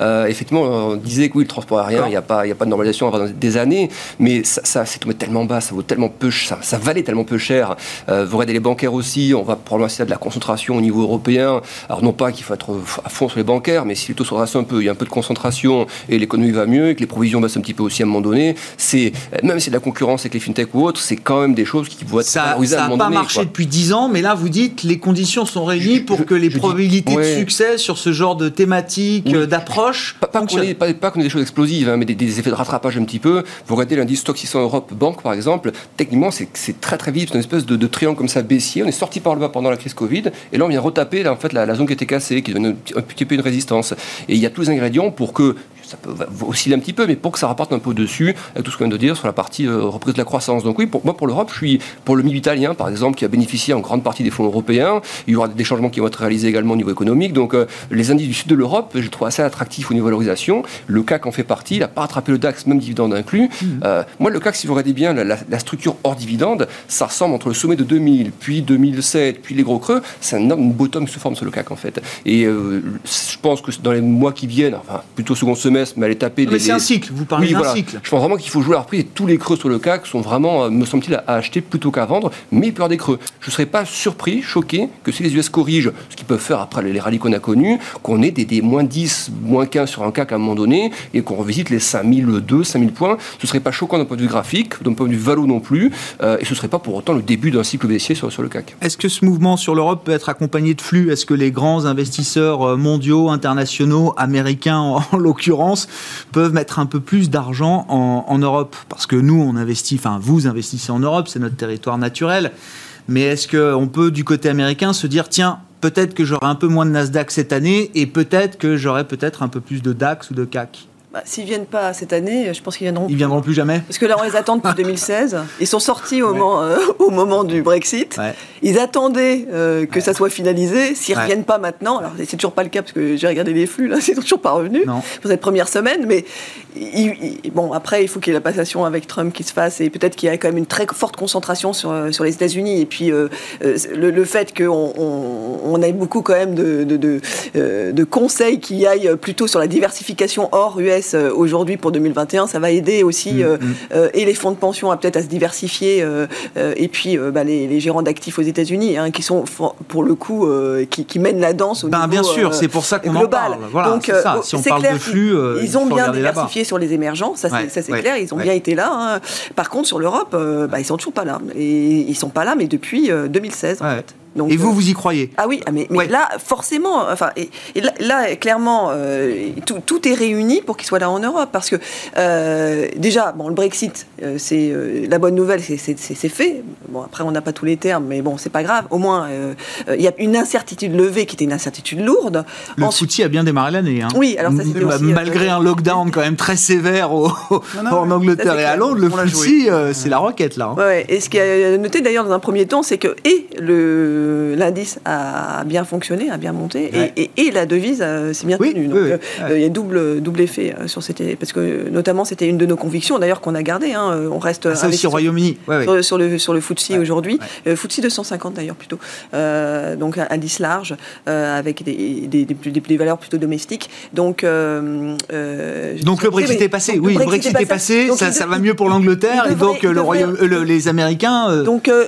Euh, effectivement, on disait que oui, le transport aérien, il n'y a, pas, a pas de normalisation avant des années, mais ça, ça c'est tombé tellement bas, ça vaut tellement peu, ça, ça valait tellement peu cher. Euh, vous regardez les bancaires aussi, on va probablement assister à de la concentration au niveau européen. Alors non pas qu'il faut être à fond sur les bancaires, mais si les taux redressent un peu, il y a un peu de concentration et l'économie va mieux et que les provisions baissent un petit peu aussi à un moment donné, c'est même si c'est de la concurrence avec les fintechs ou autres, c'est quand même des choses qui vont être ça, ça n'a pas marché depuis 10 ans, mais là, vous dites les conditions sont réunies pour que les probabilités de succès sur ce genre de thématique, euh, d'approche. Pas, pas qu'on ait, des choses explosives, hein, mais des, effets de rattrapage un petit peu. Vous regardez l'indice Stock 600 Europe Banque, par exemple, techniquement, c'est très très vite, c'est une espèce de, triangle comme ça baissier. On est sorti par le bas pendant la crise Covid, et là, on vient retaper en fait, la, zone qui était cassée, qui donne un, un petit peu une résistance. Et il y a tous les ingrédients pour que ça peut osciller un petit peu, mais pour que ça rapporte un peu dessus, avec tout ce qu'on vient de dire sur la partie euh, reprise de la croissance. Donc oui, pour moi, pour l'Europe, je suis pour le milieu italien, par exemple, qui a bénéficié en grande partie des fonds européens. Il y aura des changements qui vont être réalisés également au niveau économique. Donc euh, les indices du sud de l'Europe, je trouve assez attractifs au niveau valorisation. Le CAC en fait partie. Il n'a pas rattrapé le DAX, même dividende inclus. Mmh. Euh, moi, le CAC, si vous regardez bien la, structure hors dividende, ça ressemble entre le sommet de 2000, puis 2007, puis les gros creux. C'est un bottom qui se forme sur le CAC, en fait. Et je pense que dans les mois qui viennent, enfin, plutôt second semestre, mais aller taper c'est un cycle, vous parlez d'un cycle. Je pense vraiment qu'il faut jouer à la reprise et tous les creux sur le CAC sont vraiment, euh, me semble-t-il, à acheter plutôt qu'à vendre, mais il peut y avoir des creux. Je ne serais pas surpris, choqué, que si les US corrigent ce qu'ils peuvent faire après les rallyes qu'on a connus, qu'on ait des, moins 10, moins 15 sur un CAC à un moment donné et qu'on revisite les 5002, 5000 points. Ce ne serait pas choquant d'un point de vue graphique, d'un point de vue valo non plus, euh, et ce ne serait pas pour autant le début d'un cycle baissier sur, sur le CAC. Est-ce que ce mouvement sur l'Europe peut être accompagné de flux? Est-ce que les grands investisseurs euh, mondiaux, internationaux, américains en l'occurrence, peuvent mettre un peu plus d'argent en, Europe Parce que nous, on investit, enfin vous investissez en Europe, c'est notre territoire naturel. Mais est-ce qu'on peut, du côté américain, se dire, tiens, peut-être que j'aurai un peu moins de Nasdaq cette année et peut-être que j'aurai peut-être un peu plus de DAX ou de CAC bah, S'ils viennent pas cette année, je pense qu'ils viendront. Ils viendront plus jamais. Parce que là, on les attend depuis 2016. Ils sont sortis au, moment, euh, au moment du Brexit. Ils attendaient euh, que ça soit finalisé. S'ils ne reviennent pas maintenant, alors c'est toujours pas le cas parce que j'ai regardé les flux là, c'est toujours pas revenu pour cette première semaine. Mais bon, après, il faut qu'il y ait la passation avec Trump qui se fasse et peut-être qu'il y a quand même une très forte concentration sur, euh, sur les États-Unis. Et puis le, fait qu'on on, ait beaucoup quand même de, de, de conseils qui aillent plutôt sur la diversification hors US euh, aujourd'hui pour 2021, ça va aider aussi mm, euh, mm. Euh, et les fonds de pension à peut-être à se diversifier et puis bah, les, gérants d'actifs aux États-Unis hein, qui sont pour le coup qui, mènent la danse au ben, niveau Bien sûr, c'est pour ça qu'on en parle. Voilà, Donc ça. si on parle de flux, ils, ont bien diversifié sur les émergents, ça c'est clair, ils ont bien été là. Hein. Par contre, sur l'Europe, bah, ils sont toujours pas là. Et ils sont pas là, mais depuis 2016 en fait et vous, euh, vous y croyez Ah oui, ah, mais, là, forcément, enfin, et, là, clairement, euh, tout, est réuni pour qu'il soit là en Europe. Parce que, euh, déjà, bon, le Brexit, c'est la bonne nouvelle, c'est fait. Bon, après, on n'a pas tous les termes, mais bon, c'est pas grave. Au moins, il y a une incertitude levée qui était une incertitude lourde. Le footy a bien démarré l'année. Hein. Oui, alors ça, c'était aussi, Malgré un lockdown quand même très sévère en Angleterre et à Londres, le footy, c'est la roquette, là. Hein. Ouais, et ce qui a noté d'ailleurs dans un premier temps, c'est que, et le l'indice a bien fonctionné, a bien monté, et, la devise euh, s'est bien tenue. Donc euh, il y a double, double effet euh, sur cette... Parce que notamment, c'était une de nos convictions, d'ailleurs, qu'on a gardé. Hein, on reste... Ah, aussi au Royaume-Uni. Sur, le, sur le FTSE aujourd'hui. FTSE 250 d'ailleurs plutôt. donc un indice large, avec des, des, des, valeurs plutôt domestiques. Donc, donc le Brexit est passé. oui, le Brexit est passé, ça, va mieux pour l'Angleterre, et donc le Royaume, les Américains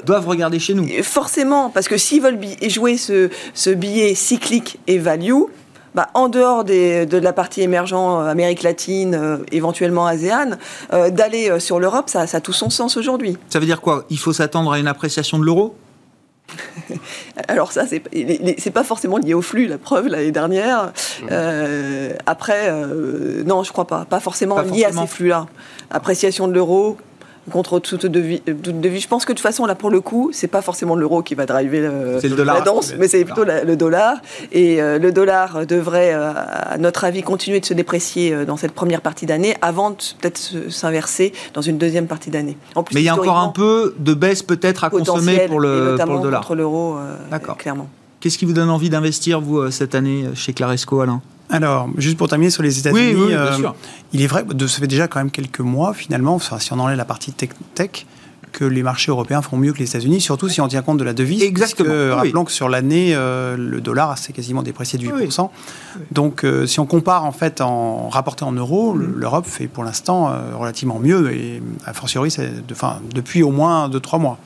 doivent regarder chez nous. Forcément, parce que s'ils veulent jouer ce, ce, billet cyclique et value, bah, en dehors de la partie émergente, euh, Amérique latine, euh, éventuellement ASEAN, euh, d'aller sur l'Europe, ça, ça, a tout son sens aujourd'hui. Ça veut dire quoi? Il faut s'attendre à une appréciation de l'euro? Alors ça, c'est c'est pas forcément lié au flux, la preuve l'année dernière. Mmh. Euh, après, euh, non, je crois pas, pas forcément lié à ces flux-là. Appréciation de l'euro, contre toute devise. Je pense que de toute façon, là, pour le coup, c'est pas forcément l'euro qui va driver la danse, mais c'est plutôt le dollar. Et euh, le dollar devrait, à notre avis, continuer de se déprécier dans cette première partie d'année avant de peut-être s'inverser dans une deuxième partie d'année. Mais il y a encore un peu de baisse peut-être à consommer pour le, pour le dollar. Contre l'euro, clairement. Qu'est-ce qui vous donne envie d'investir, vous, cette année, chez Claresco, Alain? Alors, juste pour terminer sur les États-Unis, euh, il est vrai, de, ça fait déjà quand même quelques mois finalement, si on enlève la partie tech, tech que les marchés européens font mieux que les États-Unis, surtout si on tient compte de la devise. Exactement. Rappelons que sur l'année, euh, le dollar s'est quasiment déprécié de 8%. Donc, euh, si on compare en fait en rapporté en euros, mm. l'Europe fait pour l'instant relativement mieux, et a fortiori, de, depuis au moins 2-3 mois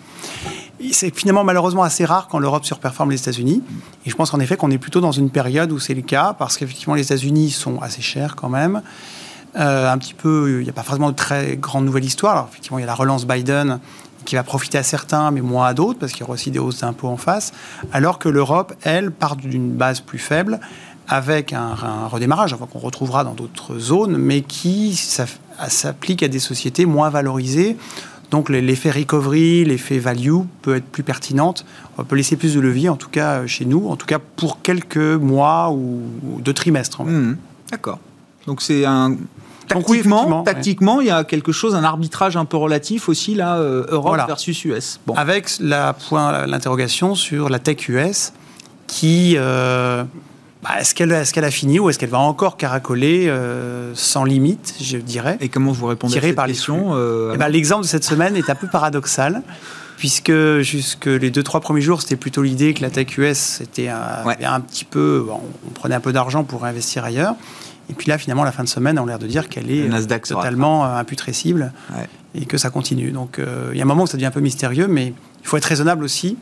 c'est finalement malheureusement assez rare quand l'Europe surperforme les États-Unis. Et je pense qu'en effet qu'on est plutôt dans une période où c'est le cas, parce qu'effectivement les États-Unis sont assez chers quand même. Euh, un petit peu, il n'y a pas forcément de très grande nouvelle histoire. Alors effectivement, il y a la relance Biden qui va profiter à certains, mais moins à d'autres, parce qu'il y aura aussi des hausses d'impôts en face. Alors que l'Europe, elle, part d'une base plus faible, avec un, redémarrage, enfin, qu'on retrouvera dans d'autres zones, mais qui s'applique à des sociétés moins valorisées donc l'effet recovery, l'effet value peut être plus pertinente. On peut laisser plus de levier, en tout cas chez nous, en tout cas pour quelques mois ou, deux trimestres. Mmh. D'accord. Donc c'est un Tactiquement, tactiquement, il y a quelque chose, un arbitrage un peu relatif aussi là, euh, Europe versus US. Bon. Avec la point l'interrogation sur la tech US qui euh, bah, est-ce qu'elle est a fini ou est-ce qu'elle va encore caracoler euh, sans limite, je dirais? Et comment vous répondez à cette par question euh, eh ben, L'exemple de cette semaine est un peu paradoxal, puisque jusque les deux trois premiers jours, c'était plutôt l'idée que la tech US c'était un, un, petit peu, on prenait un peu d'argent pour investir ailleurs. Et puis là, finalement, la fin de semaine, on a l'air de dire qu'elle est totalement euh, imputrescible et que ça continue. Donc, il y a un moment où ça devient un peu mystérieux, mais il faut être raisonnable aussi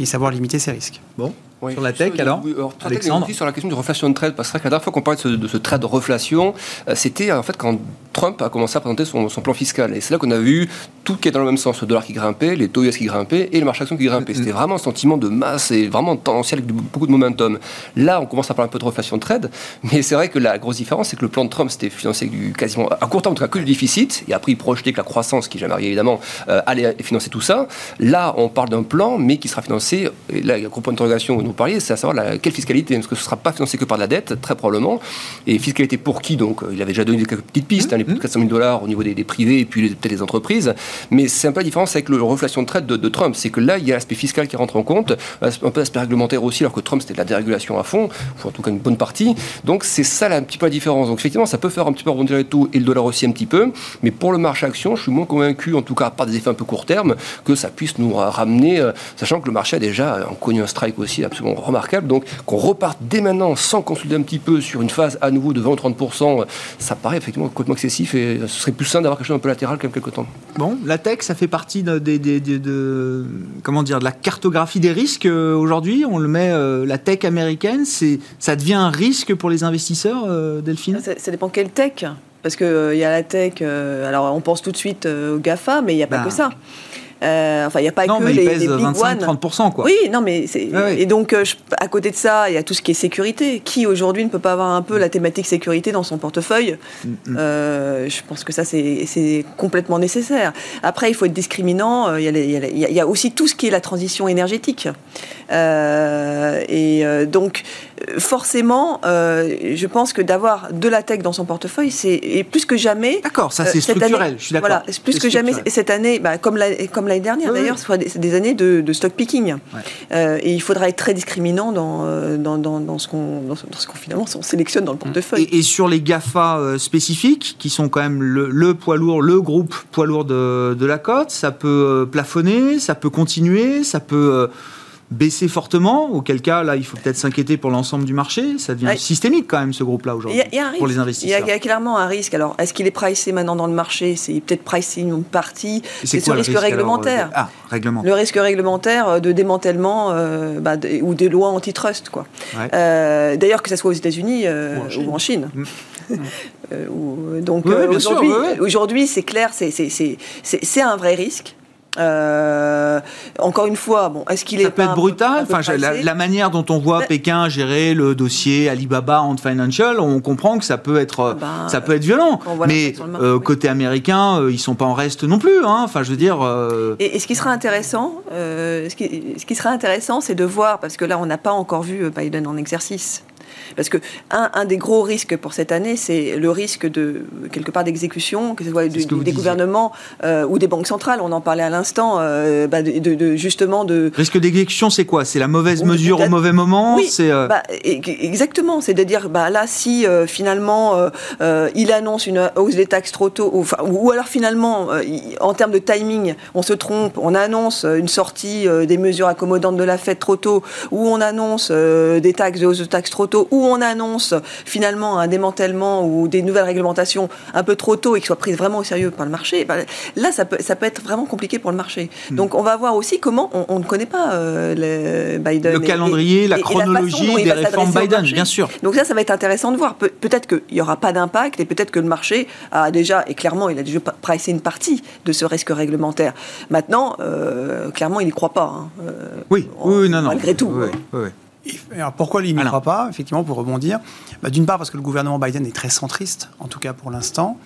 et savoir limiter ses risques. Bon, sur la tech, alors, Alexandre Sur la question de reflation de trade, parce que la dernière fois qu'on parlait de ce, trade de reflation, euh, c'était en fait quand Trump a commencé à présenter son, plan fiscal. Et c'est là qu'on a vu tout qui est dans le même sens, le dollar qui grimpait, les taux US qui grimpaient et le marché action qui grimpait. C'était vraiment un sentiment de masse et vraiment tendanciel avec beaucoup de momentum. Là, on commence à parler un peu de reflation de trade, mais c'est vrai que la grosse différence, c'est que le plan de Trump, c'était financé du quasiment, à court terme, en tout cas, que du déficit, et après, il projetait que la croissance, qui jamais arrivé évidemment, euh, allait financer tout ça. Là, on parle d'un plan, mais qui sera financé, et là, il y a un gros point d'interrogation vous parliez, c'est à savoir la quelle fiscalité Parce que ce ne sera pas financé que par de la dette, très probablement. Et fiscalité pour qui Donc, euh, il avait déjà donné quelques petites pistes, hein, les plus de 400 000 dollars au niveau des, privés et puis peut-être des entreprises. Mais c'est un peu la différence avec le reflation de traite de, Trump. C'est que là, il y a l'aspect fiscal qui rentre en compte, un peu l'aspect réglementaire aussi, alors que Trump, c'était de la dérégulation à fond, ou en tout cas une bonne partie. Donc, c'est ça là, un petit peu la différence. Donc, effectivement, ça peut faire un petit peu rebondir les taux et le dollar aussi un petit peu. Mais pour le marché action, je suis moins convaincu, en tout cas par des effets un peu court terme, que ça puisse nous ramener, euh, sachant que le marché a déjà connu un strike aussi absolument remarquable. Donc, qu'on reparte dès maintenant sans consulter un petit peu sur une phase à nouveau de 20 ou 30%, ça paraît effectivement complètement excessif et ce serait plus simple d'avoir quelque chose un peu latéral comme quelques temps. Bon, la tech, ça fait partie de, de, comment dire, de la cartographie des risques euh, aujourd'hui. On le met, euh, la tech américaine, c'est, ça devient un risque pour les investisseurs, euh, Delphine? Ça, dépend quelle tech. Parce qu'il y a la tech, alors on pense tout de suite au GAFA, mais il n'y a pas bah. que ça. Euh, enfin, il n'y a pas que les, les, big 30%, quoi. Oui, non, mais c'est. Et donc, euh, à côté de ça, il y a tout ce qui est sécurité. Qui aujourd'hui ne peut pas avoir un peu la thématique sécurité dans son portefeuille? Mm, mm. Euh, Je pense que ça, c'est complètement nécessaire. Après, il faut être discriminant. Il y, il y, a aussi tout ce qui est la transition énergétique. et donc, forcément, je pense que d'avoir de la tech dans son portefeuille, c'est plus que jamais. D'accord, ça c'est structurel. je suis d'accord. Voilà, plus que jamais cette année, bah, comme la, comme l'année dernière d'ailleurs, c'est des années de, stock picking. Euh, et il faudra être très discriminant dans, euh, dans, dans, ce qu'on finalement on sélectionne dans le portefeuille. Et, sur les GAFA euh, spécifiques, qui sont quand même le, poids lourd, le groupe poids lourd de, de la cote, ça peut plafonner, ça peut continuer, ça peut baisser fortement, auquel cas, là, il faut peut-être s'inquiéter pour l'ensemble du marché. Ça devient systémique quand même, ce groupe-là, aujourd'hui, pour les investisseurs. Il y, a, clairement un risque. Alors, est-ce qu'il est pricé maintenant dans le marché? C'est peut-être pricé une partie. C'est ce risque, réglementaire. ah, réglementaire. Le risque réglementaire euh, de démantèlement euh, bah, ou des lois antitrust, quoi. Euh, d'ailleurs, que ce soit aux États-Unis ou en Chine. donc, aujourd'hui, c'est clair, c'est un vrai risque. Euh, encore une fois, bon, est-ce qu'il est ça peut être brutal. peu Enfin, la, manière dont on voit Pékin gérer le dossier Alibaba Ant Financial, on comprend que ça peut être, euh, Ben, ça peut être violent. Mais marché, euh, oui. côté américain, euh, ils sont pas en reste non plus. Hein. Enfin, je veux dire. euh, Et, et ce qui sera intéressant, ce, qui, ce qui sera intéressant, c'est de voir, parce que là, on n'a pas encore vu Biden en exercice. Parce que un, un des gros risques pour cette année, c'est le risque de quelque part d'exécution, que ce soit ce que des disiez. gouvernements euh, ou des banques centrales. On en parlait à l'instant, euh, bah, de, de- de- justement de Risque d'exécution, c'est quoi? C'est la mauvaise mesure au mauvais moment? Oui, C'est euh, Bah, e- exactement, c'est de dire bah là si finalement il annonce une hausse des taxes trop tôt, ou, alors finalement en termes de timing on se trompe, on annonce une sortie des mesures accommodantes de la Fed trop tôt, ou on annonce des taxes, des hausses de taxes trop tôt, ou on annonce finalement un démantèlement ou des nouvelles réglementations un peu trop tôt et qui soient prises vraiment au sérieux par le marché. bah, là ça peut ça peut être vraiment compliqué pour le marché. Hmm. Donc on va voir aussi comment on, on ne connaît pas euh, le Biden le et- calendrier, et- la chronologie des réformes Biden, bien sûr. Donc ça, ça va être intéressant de voir. Pe- peut-être qu'il n'y aura pas d'impact et peut-être que le marché a déjà, et clairement, il a déjà pricé une partie de ce risque réglementaire. Maintenant, euh, clairement, il n'y croit pas. hein. Euh, Oui, oui, non, non. Malgré tout. Oui, oui, Alors pourquoi il n'y croit pas Effectivement, pour rebondir, bah, d'une part parce que le gouvernement Biden est très centriste, en tout cas pour l'instant,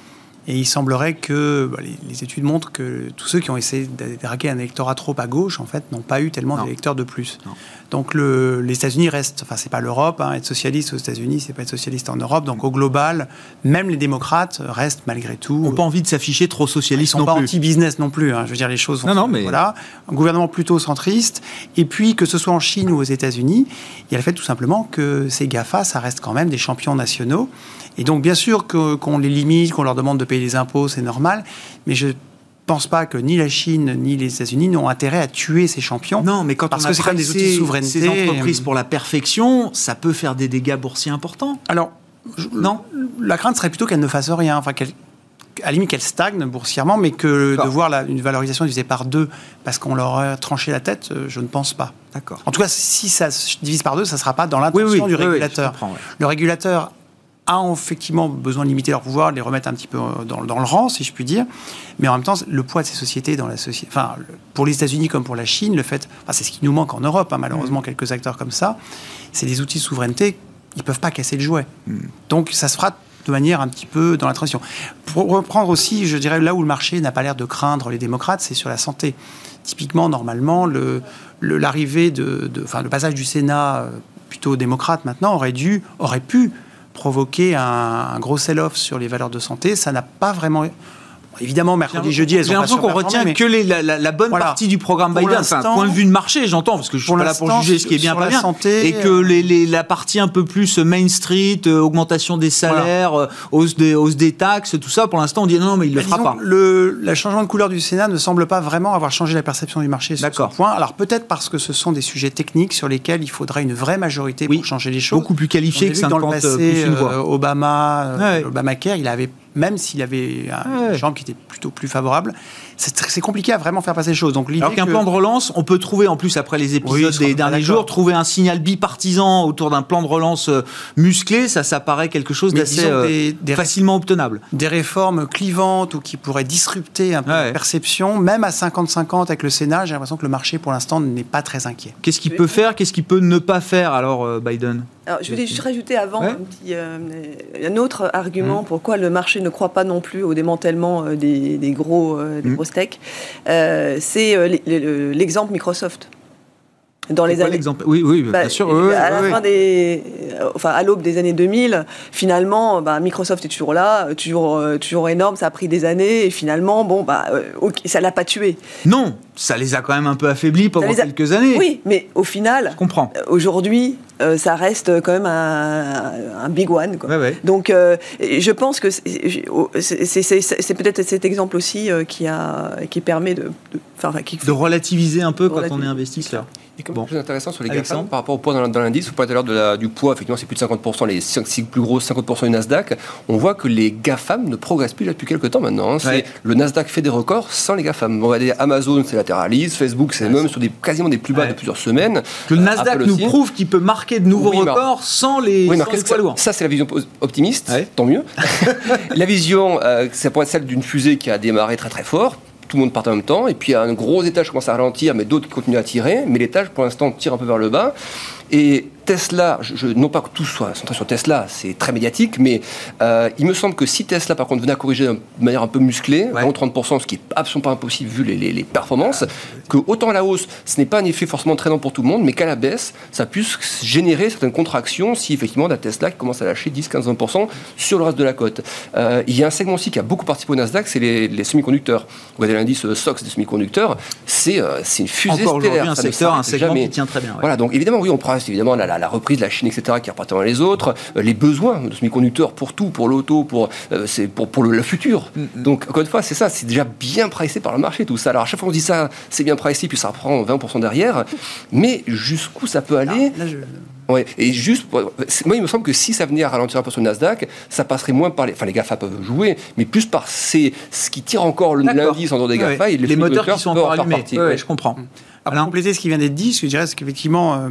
et il semblerait que bah, les, les études montrent que tous ceux qui ont essayé d'a- draguer un électorat trop à gauche, en fait, n'ont pas eu tellement Non. d'électeurs de plus. Non. Donc le- les États-Unis restent, enfin c'est pas l'Europe, hein, être socialiste aux États-Unis, c'est pas être socialiste en Europe. Donc au global, même les démocrates restent malgré tout. On n'a pas envie de s'afficher trop Ils socialiste sont non pas plus. anti-business non plus. hein. Je veux dire, les choses vont. Non, non, mais- Voilà. Un gouvernement plutôt centriste. Et puis, que ce soit en Chine ou aux États-Unis, il y a le fait tout simplement que ces GAFA, ça reste quand même des champions nationaux. Et donc, bien sûr qu'on les limite, qu'on leur demande de payer les impôts, c'est normal. Mais je pense pas que ni la Chine ni les États-Unis n'ont intérêt à tuer ces champions. Non, mais quand Parce on a que c'est des outils de souveraineté, ces entreprises euh, pour la perfection, ça peut faire des dégâts boursiers importants. Alors, je- Non? la crainte serait plutôt qu'elle ne fasse rien. Enfin, qu'elle à la limite qu'elle stagne boursièrement, mais que de voir la- une valorisation divisée par deux parce qu'on leur a tranché la tête, euh, je ne pense pas. D'accord. En tout cas, si ça se divise par deux, ça ne sera pas dans l'intention oui, du oui, régulateur. je comprends, ouais. Le régulateur a effectivement besoin de limiter leur pouvoir, de les remettre un petit peu euh, dans, dans le rang, si je puis dire. Mais en même temps, le poids de ces sociétés dans la société, enfin, pour les États-Unis comme pour la Chine, le fait, enfin, c'est ce qui nous manque en Europe, hein, malheureusement, Mm. quelques acteurs comme ça, c'est des outils de souveraineté, ils ne peuvent pas casser le jouet. Mm. Donc, ça se fera de manière un petit peu dans la transition. Pour reprendre aussi, je dirais, là où le marché n'a pas l'air de craindre les démocrates, c'est sur la santé. Typiquement, normalement, le- l'arrivée de, de- enfin, le passage du Sénat euh, plutôt démocrate maintenant aurait dû, aurait pu provoquer un, gros sell-off sur les valeurs de santé. Ça n'a pas vraiment. Évidemment, mercredi, jeudi, elles J'ai ont pas l'impression qu'on retient mais que les- la, la- la bonne Voilà. partie du programme Pour Biden. Enfin, l'instant- point de vue de marché, j'entends, parce que je suis pas là pour juger ce qui est bien pas bien. santé, et que euh, les, les- la partie un peu plus Main Street, euh, augmentation des salaires, euh, hausse, des, hausse des taxes, tout ça, pour l'instant, on dit non, non, mais il le Bah, fera pas. Le, le changement de couleur du Sénat ne semble pas vraiment avoir changé la perception du marché sur ce point. Alors peut-être parce que ce sont des sujets techniques sur lesquels il faudrait une vraie majorité Oui. pour changer les choses. Beaucoup plus qualifié que que dans 50 le passé, plus une voix. Obama, Ouais. Obamacare, il avait même s'il avait un- Ouais. une jambe qui était plutôt plus favorable, c'est compliqué à vraiment faire passer les choses. Donc l'idée Alors qu'un que- plan de relance, on peut trouver, en plus après les épisodes Oui, des derniers d'accord. jours, trouver un signal bipartisan autour d'un plan de relance euh, musclé, ça, ça paraît quelque chose Mais d'assez disons euh, des- des- facilement obtenable. des réformes clivantes ou qui pourraient disrupter un peu Ouais. la perception, même à 50-50 avec le Sénat, j'ai l'impression que le marché pour l'instant n'est pas très inquiet. Qu'est-ce qu'il peut faire Qu'est-ce qu'il peut ne pas faire alors euh, Biden? Alors, je voulais juste rajouter avant Ouais. un, petit, euh, un autre argument pourquoi le marché ne croit pas non plus au démantèlement des, des gros, euh, des Mm. Grosses tech. Euh, c'est euh, l'e- l'e- l'exemple Microsoft. Dans les années, Oui, oui, Bah, bien sûr. oui, oui, à la fin oui. des, euh, enfin à l'aube des années 2000, finalement, bah, Microsoft est toujours là, toujours, toujours énorme. Ça a pris des années et finalement, bon, bah, euh, ok, ça l'a pas tué. Non, ça les a quand même un peu affaiblis pendant a- quelques années. Oui, mais au final, Je comprends. euh, aujourd'hui, euh, ça reste quand même un, un big one. Quoi. Ouais, ouais. Donc, euh, je pense que c'est- peut-être cet exemple aussi euh, qui, a, qui permet de, de- enfin, qui, De relativiser un peu quand on est investisseur. Et comme Bon. chose intéressante sur les GAFAM par rapport au poids dans, dans l'indice, vous parlez tout à l'heure la- du poids, effectivement c'est plus de 50%, les 5, 6 plus gros 50% du Nasdaq, on voit que les GAFAM ne progressent plus là depuis quelques temps maintenant. hein. C'est- Ouais. Le Nasdaq fait des records sans les GAFAM. On va dire Amazon c'est Facebook c'est même sur des, quasiment des plus bas Ouais. de plusieurs semaines. Que le Euh, Nasdaq Apple nous aussi. prouve qu'il peut marquer de nouveaux Oui, records sans les, Oui, sans les poids ça, lourds. ça, c'est la vision optimiste, Ouais. tant mieux. la vision, euh, ça pourrait être celle d'une fusée qui a démarré très très fort. tout le monde part en même temps, et puis un gros étage commence à ralentir, mais d'autres continuent à tirer, mais l'étage pour l'instant tire un peu vers le bas. Et Tesla, je, non pas que tout soit centré sur Tesla, c'est très médiatique, mais euh, il me semble que si Tesla, par contre, venait à corriger de manière un peu musclée, Ouais. 30%, ce qui est absolument pas impossible vu les, les- les performances, que autant à la hausse, ce n'est pas un effet forcément traînant pour tout le monde, mais qu'à la baisse, ça puisse générer certaines contractions si effectivement la Tesla qui commence à lâcher 10-15% sur le reste de la cote. Euh, il y a un segment aussi qui a beaucoup participé au Nasdaq, c'est les, les semi-conducteurs. Vous regardez l'indice euh, SOX des semi-conducteurs, c'est euh, une fusée Encore stellaire. un ça secteur, un segment jamais. qui tient très bien. ouais. Voilà, donc évidemment, oui, on prend évidemment la, la- la reprise de la Chine, etc., qui repartent dans les autres, euh, les besoins de semi-conducteurs pour tout, pour l'auto, pour, euh, c'est pour, pour le, le futur. Mm, Donc, encore une fois, c'est ça, c'est déjà bien pricé par le marché, tout ça. Alors, à chaque fois, on dit ça, c'est bien pricé, puis ça reprend 20% derrière, mais jusqu'où ça peut aller Là, je- Ouais, et juste, pour- moi, il me semble que si ça venait à ralentir un peu sur le Nasdaq, ça passerait moins par les. Enfin, les GAFA peuvent jouer, mais plus par ces, ce qui tire encore l'indice en dehors des Ouais, GAFA. et les moteurs qui sont encore allumés. partie, Ouais, je comprends. Pour Alain compléter ce qui vient d'être dit, je dirais, c'est qu'effectivement, euh,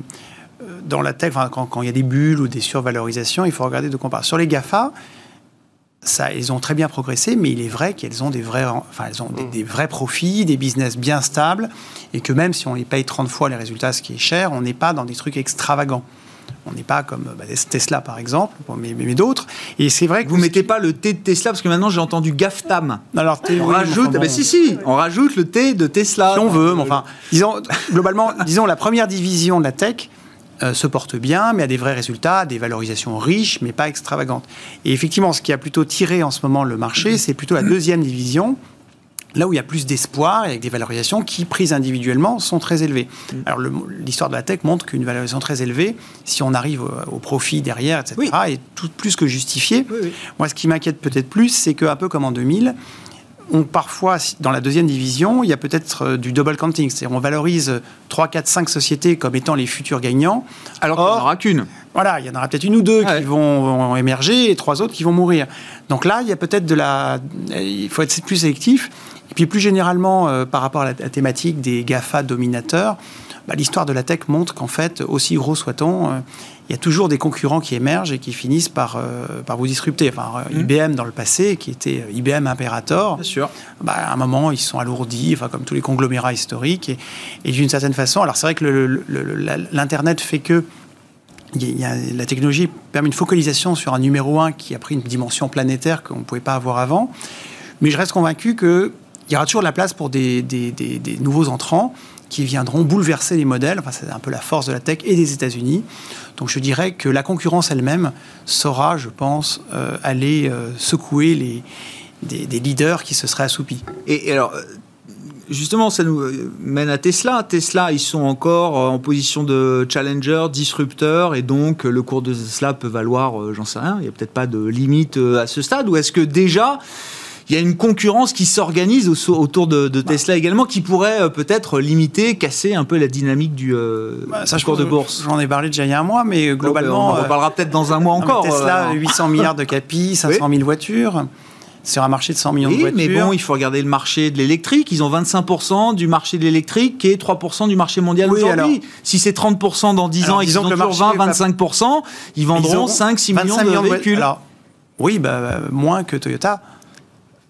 dans la tech, enfin, quand, quand il y a des bulles ou des survalorisations, il faut regarder de quoi on parle. Sur les GAFA, ça, elles ont très bien progressé, mais il est vrai qu'elles ont des vrais, enfin, elles ont des, des vrais profits, des business bien stables, et que même si on les paye 30 fois les résultats, ce qui est cher, on n'est pas dans des trucs extravagants. On n'est pas comme bah, Tesla, par exemple, mais, mais- mais d'autres. Et c'est vrai que Vous mettez pas le T de Tesla parce que maintenant j'ai entendu GAFTAM. Alors, On oui, rajoute, enfin, mais bon. si si, on rajoute le T de Tesla. si on veut, mais enfin, disons, globalement, disons, la première division de la tech euh, se porte bien, mais a des vrais résultats, des valorisations riches, mais pas extravagantes. Et effectivement, ce qui a plutôt tiré en ce moment le marché, c'est plutôt la deuxième division, là où il y a plus d'espoir et avec des valorisations qui, prises individuellement, sont très élevées. Alors, le- l'histoire de la tech montre qu'une valorisation très élevée, si on arrive au, au profit derrière, etc., Oui. est tout plus que justifiée. Oui, oui. Moi, ce qui m'inquiète peut-être plus, c'est qu'un peu comme en 2000, on, parfois, dans la deuxième division, il y a peut-être euh, du double counting. C'est-à-dire, on valorise 3, 4, 5 sociétés comme étant les futurs gagnants. Alors qu'il n'y en aura qu'une. Voilà, il y en aura peut-être une ou deux Ouais. qui vont, vont émerger et trois autres qui vont mourir. Donc là, il y a peut-être de la. Il faut être plus sélectif. Et puis plus généralement, euh, par rapport à la, la thématique des GAFA dominateurs, bah, l'histoire de la tech montre qu'en fait, aussi gros soit-on, euh, il y a toujours des concurrents qui émergent et qui finissent par, euh, par vous disrupter. Enfin, euh, Mmh. IBM dans le passé, qui était euh, IBM Imperator, Bien sûr. bah, à un moment, ils se sont alourdis, enfin, comme tous les conglomérats historiques. Et, et d'une certaine façon, alors c'est vrai que l'Internet fait que il y a- la technologie permet une focalisation sur un numéro un qui a pris une dimension planétaire qu'on ne pouvait pas avoir avant. Mais je reste convaincu qu'il y aura toujours de la place pour des, des- des- des nouveaux entrants qui viendront bouleverser les modèles. Enfin, c'est un peu la force de la tech et des États-Unis. Donc je dirais que la concurrence elle-même saura, je pense, euh, aller euh, secouer les, des, leaders qui se seraient assoupis. Et, alors, euh, justement, ça nous mène à Tesla. Tesla, ils sont encore en position de challenger, disrupteur, et donc le cours de Tesla peut valoir, j'en sais rien, il n'y a peut-être pas de limite à ce stade, ou est-ce que déjà... Il y a une concurrence qui s'organise au- autour de, de Tesla également, qui pourrait euh, peut-être limiter, casser un peu la dynamique du, euh, Bah, du cours de bourse. J'en ai parlé déjà il y a un mois, mais euh, on globalement, en euh, peut-être dans un mois encore. Tesla, euh, 800 milliards de capi, 500 000 voitures. Sur un marché de 100 millions de Oui, voitures. mais bon, il faut regarder le marché de l'électrique. Ils ont 25% du marché de l'électrique est 3% du marché mondial Oui, aujourd'hui. Si c'est 30% dans 10 Alors, ans et qu'ils ont que le toujours marché 20, va- 25%, ils Ils vendront auront 5-6 millions 25 de voitures. véhicules Alors, oui, bah, euh, moins que Toyota.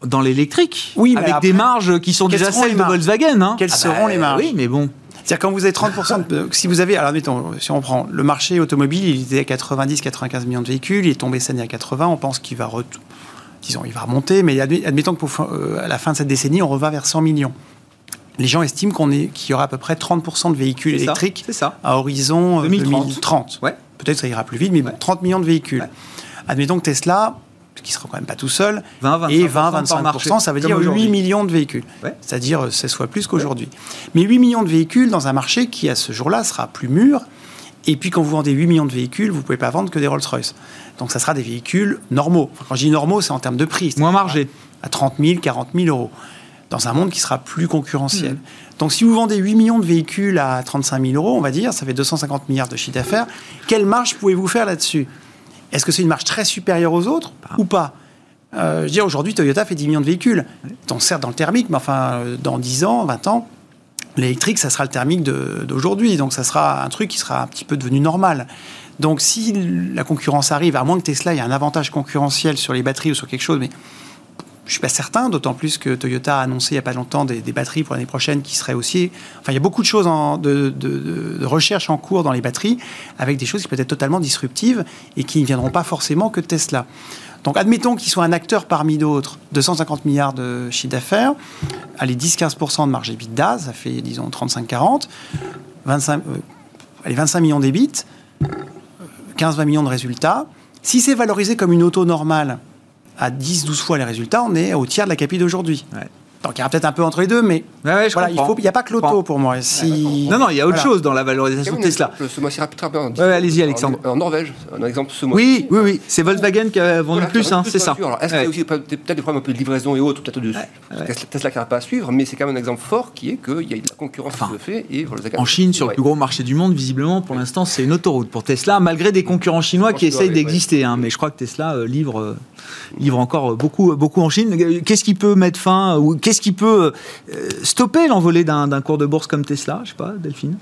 Dans l'électrique. Oui, mais avec après, des marges qui sont déjà celles les de Volkswagen. hein. Quelles Ah seront les marges Oui, mais bon. C'est-à-dire quand vous avez 30%, de, si vous avez, alors admettons, si on prend le marché automobile, il était à 90-95 millions de véhicules, il est tombé cette année à 80, on pense qu'il va, re- disons, il va remonter, mais admet- admettons que pour, euh, à la fin de cette décennie, on revient vers 100 millions. Les gens estiment qu'on est, qu'il y aura à peu près 30% de véhicules C'est ça, électriques C'est ça. à horizon euh, 2030. 2030. Ouais. Peut-être ça ira plus vite, mais bon, Ouais. 30 millions de véhicules. Ouais. Admettons que Tesla, qui sera quand même pas tout seul, 20, et 25% par 20-25%, marché, ça veut dire 8 aujourd'hui. millions de véhicules. Ouais. C'est-à-dire euh, 16 fois plus qu'aujourd'hui. Mais 8 millions de véhicules dans un marché qui, à ce jour-là, sera plus mûr. Et puis, quand vous vendez 8 millions de véhicules, vous ne pouvez pas vendre que des Rolls-Royce. Donc, ça sera des véhicules normaux. Enfin, quand je dis normaux, c'est en termes de prix. Moins margé. À 30 000, 40 000 euros. Dans un monde qui sera plus concurrentiel. Mmh. Donc, si vous vendez 8 millions de véhicules à 35 000 euros, on va dire, ça fait 250 milliards de chiffre d'affaires. Quelle marge pouvez-vous faire là-dessus? Est-ce que c'est une marge très supérieure aux autres ou pas? Euh, Je veux dire, aujourd'hui, Toyota fait 10 millions de véhicules. Donc, certes, dans le thermique, mais enfin, euh, dans 10 ans, 20 ans, l'électrique, ça sera le thermique d'aujourd'hui. Donc, ça sera un truc qui sera un petit peu devenu normal. Donc, si la concurrence arrive, à moins que Tesla ait un avantage concurrentiel sur les batteries ou sur quelque chose, mais je suis pas certain, d'autant plus que Toyota a annoncé il n'y a pas longtemps des, batteries pour l'année prochaine qui seraient aussi. Enfin, il y a beaucoup de choses de, recherche en cours dans les batteries, avec des choses qui peuvent être totalement disruptives et qui ne viendront pas forcément que Tesla. Donc, admettons qu'il soit un acteur parmi d'autres, 250 milliards de chiffre d'affaires, allez, 10-15% de marge EBITDA, ça fait, disons, 35-40, 25, euh, allez, 25 millions d'ébits, 15-20 millions de résultats. Si c'est valorisé comme une auto normale, à 10-12 fois les résultats, on est au tiers de la capille d'aujourd'hui. Ouais. Donc il y a peut-être un peu entre les deux, mais ouais, je voilà, il n'y a pas que l'auto pour moi. Si... Non, non, il y a autre voilà. chose dans la valorisation de Tesla. Ce mois-ci, rapidement. Ouais, Allez-y, Alexandre. En, en, Norvège, un exemple ce mois Oui, oui, oui. C'est Volkswagen qui a vendu voilà, le plus, hein, c'est ça. Alors, est-ce qu'il y a aussi peut-être des problèmes un peu de livraison et autres, peut-être de Tesla qui n'arrive pas à suivre, mais c'est quand même un exemple fort qui est qu'il y a de la concurrence enfin, qui se fait. Et Volkswagen en Chine, sur le plus gros marché du monde, visiblement, pour l'instant, c'est une autoroute pour Tesla, malgré des concurrents chinois qui essayent d'exister. Hein, mais je crois que Tesla euh, livre, livre encore beaucoup, beaucoup en Chine. Qu'est-ce qui peut mettre fin, ou qu'est-ce qui peut stopper l'envolée d'un cours de bourse comme Tesla Je sais pas, Delphine?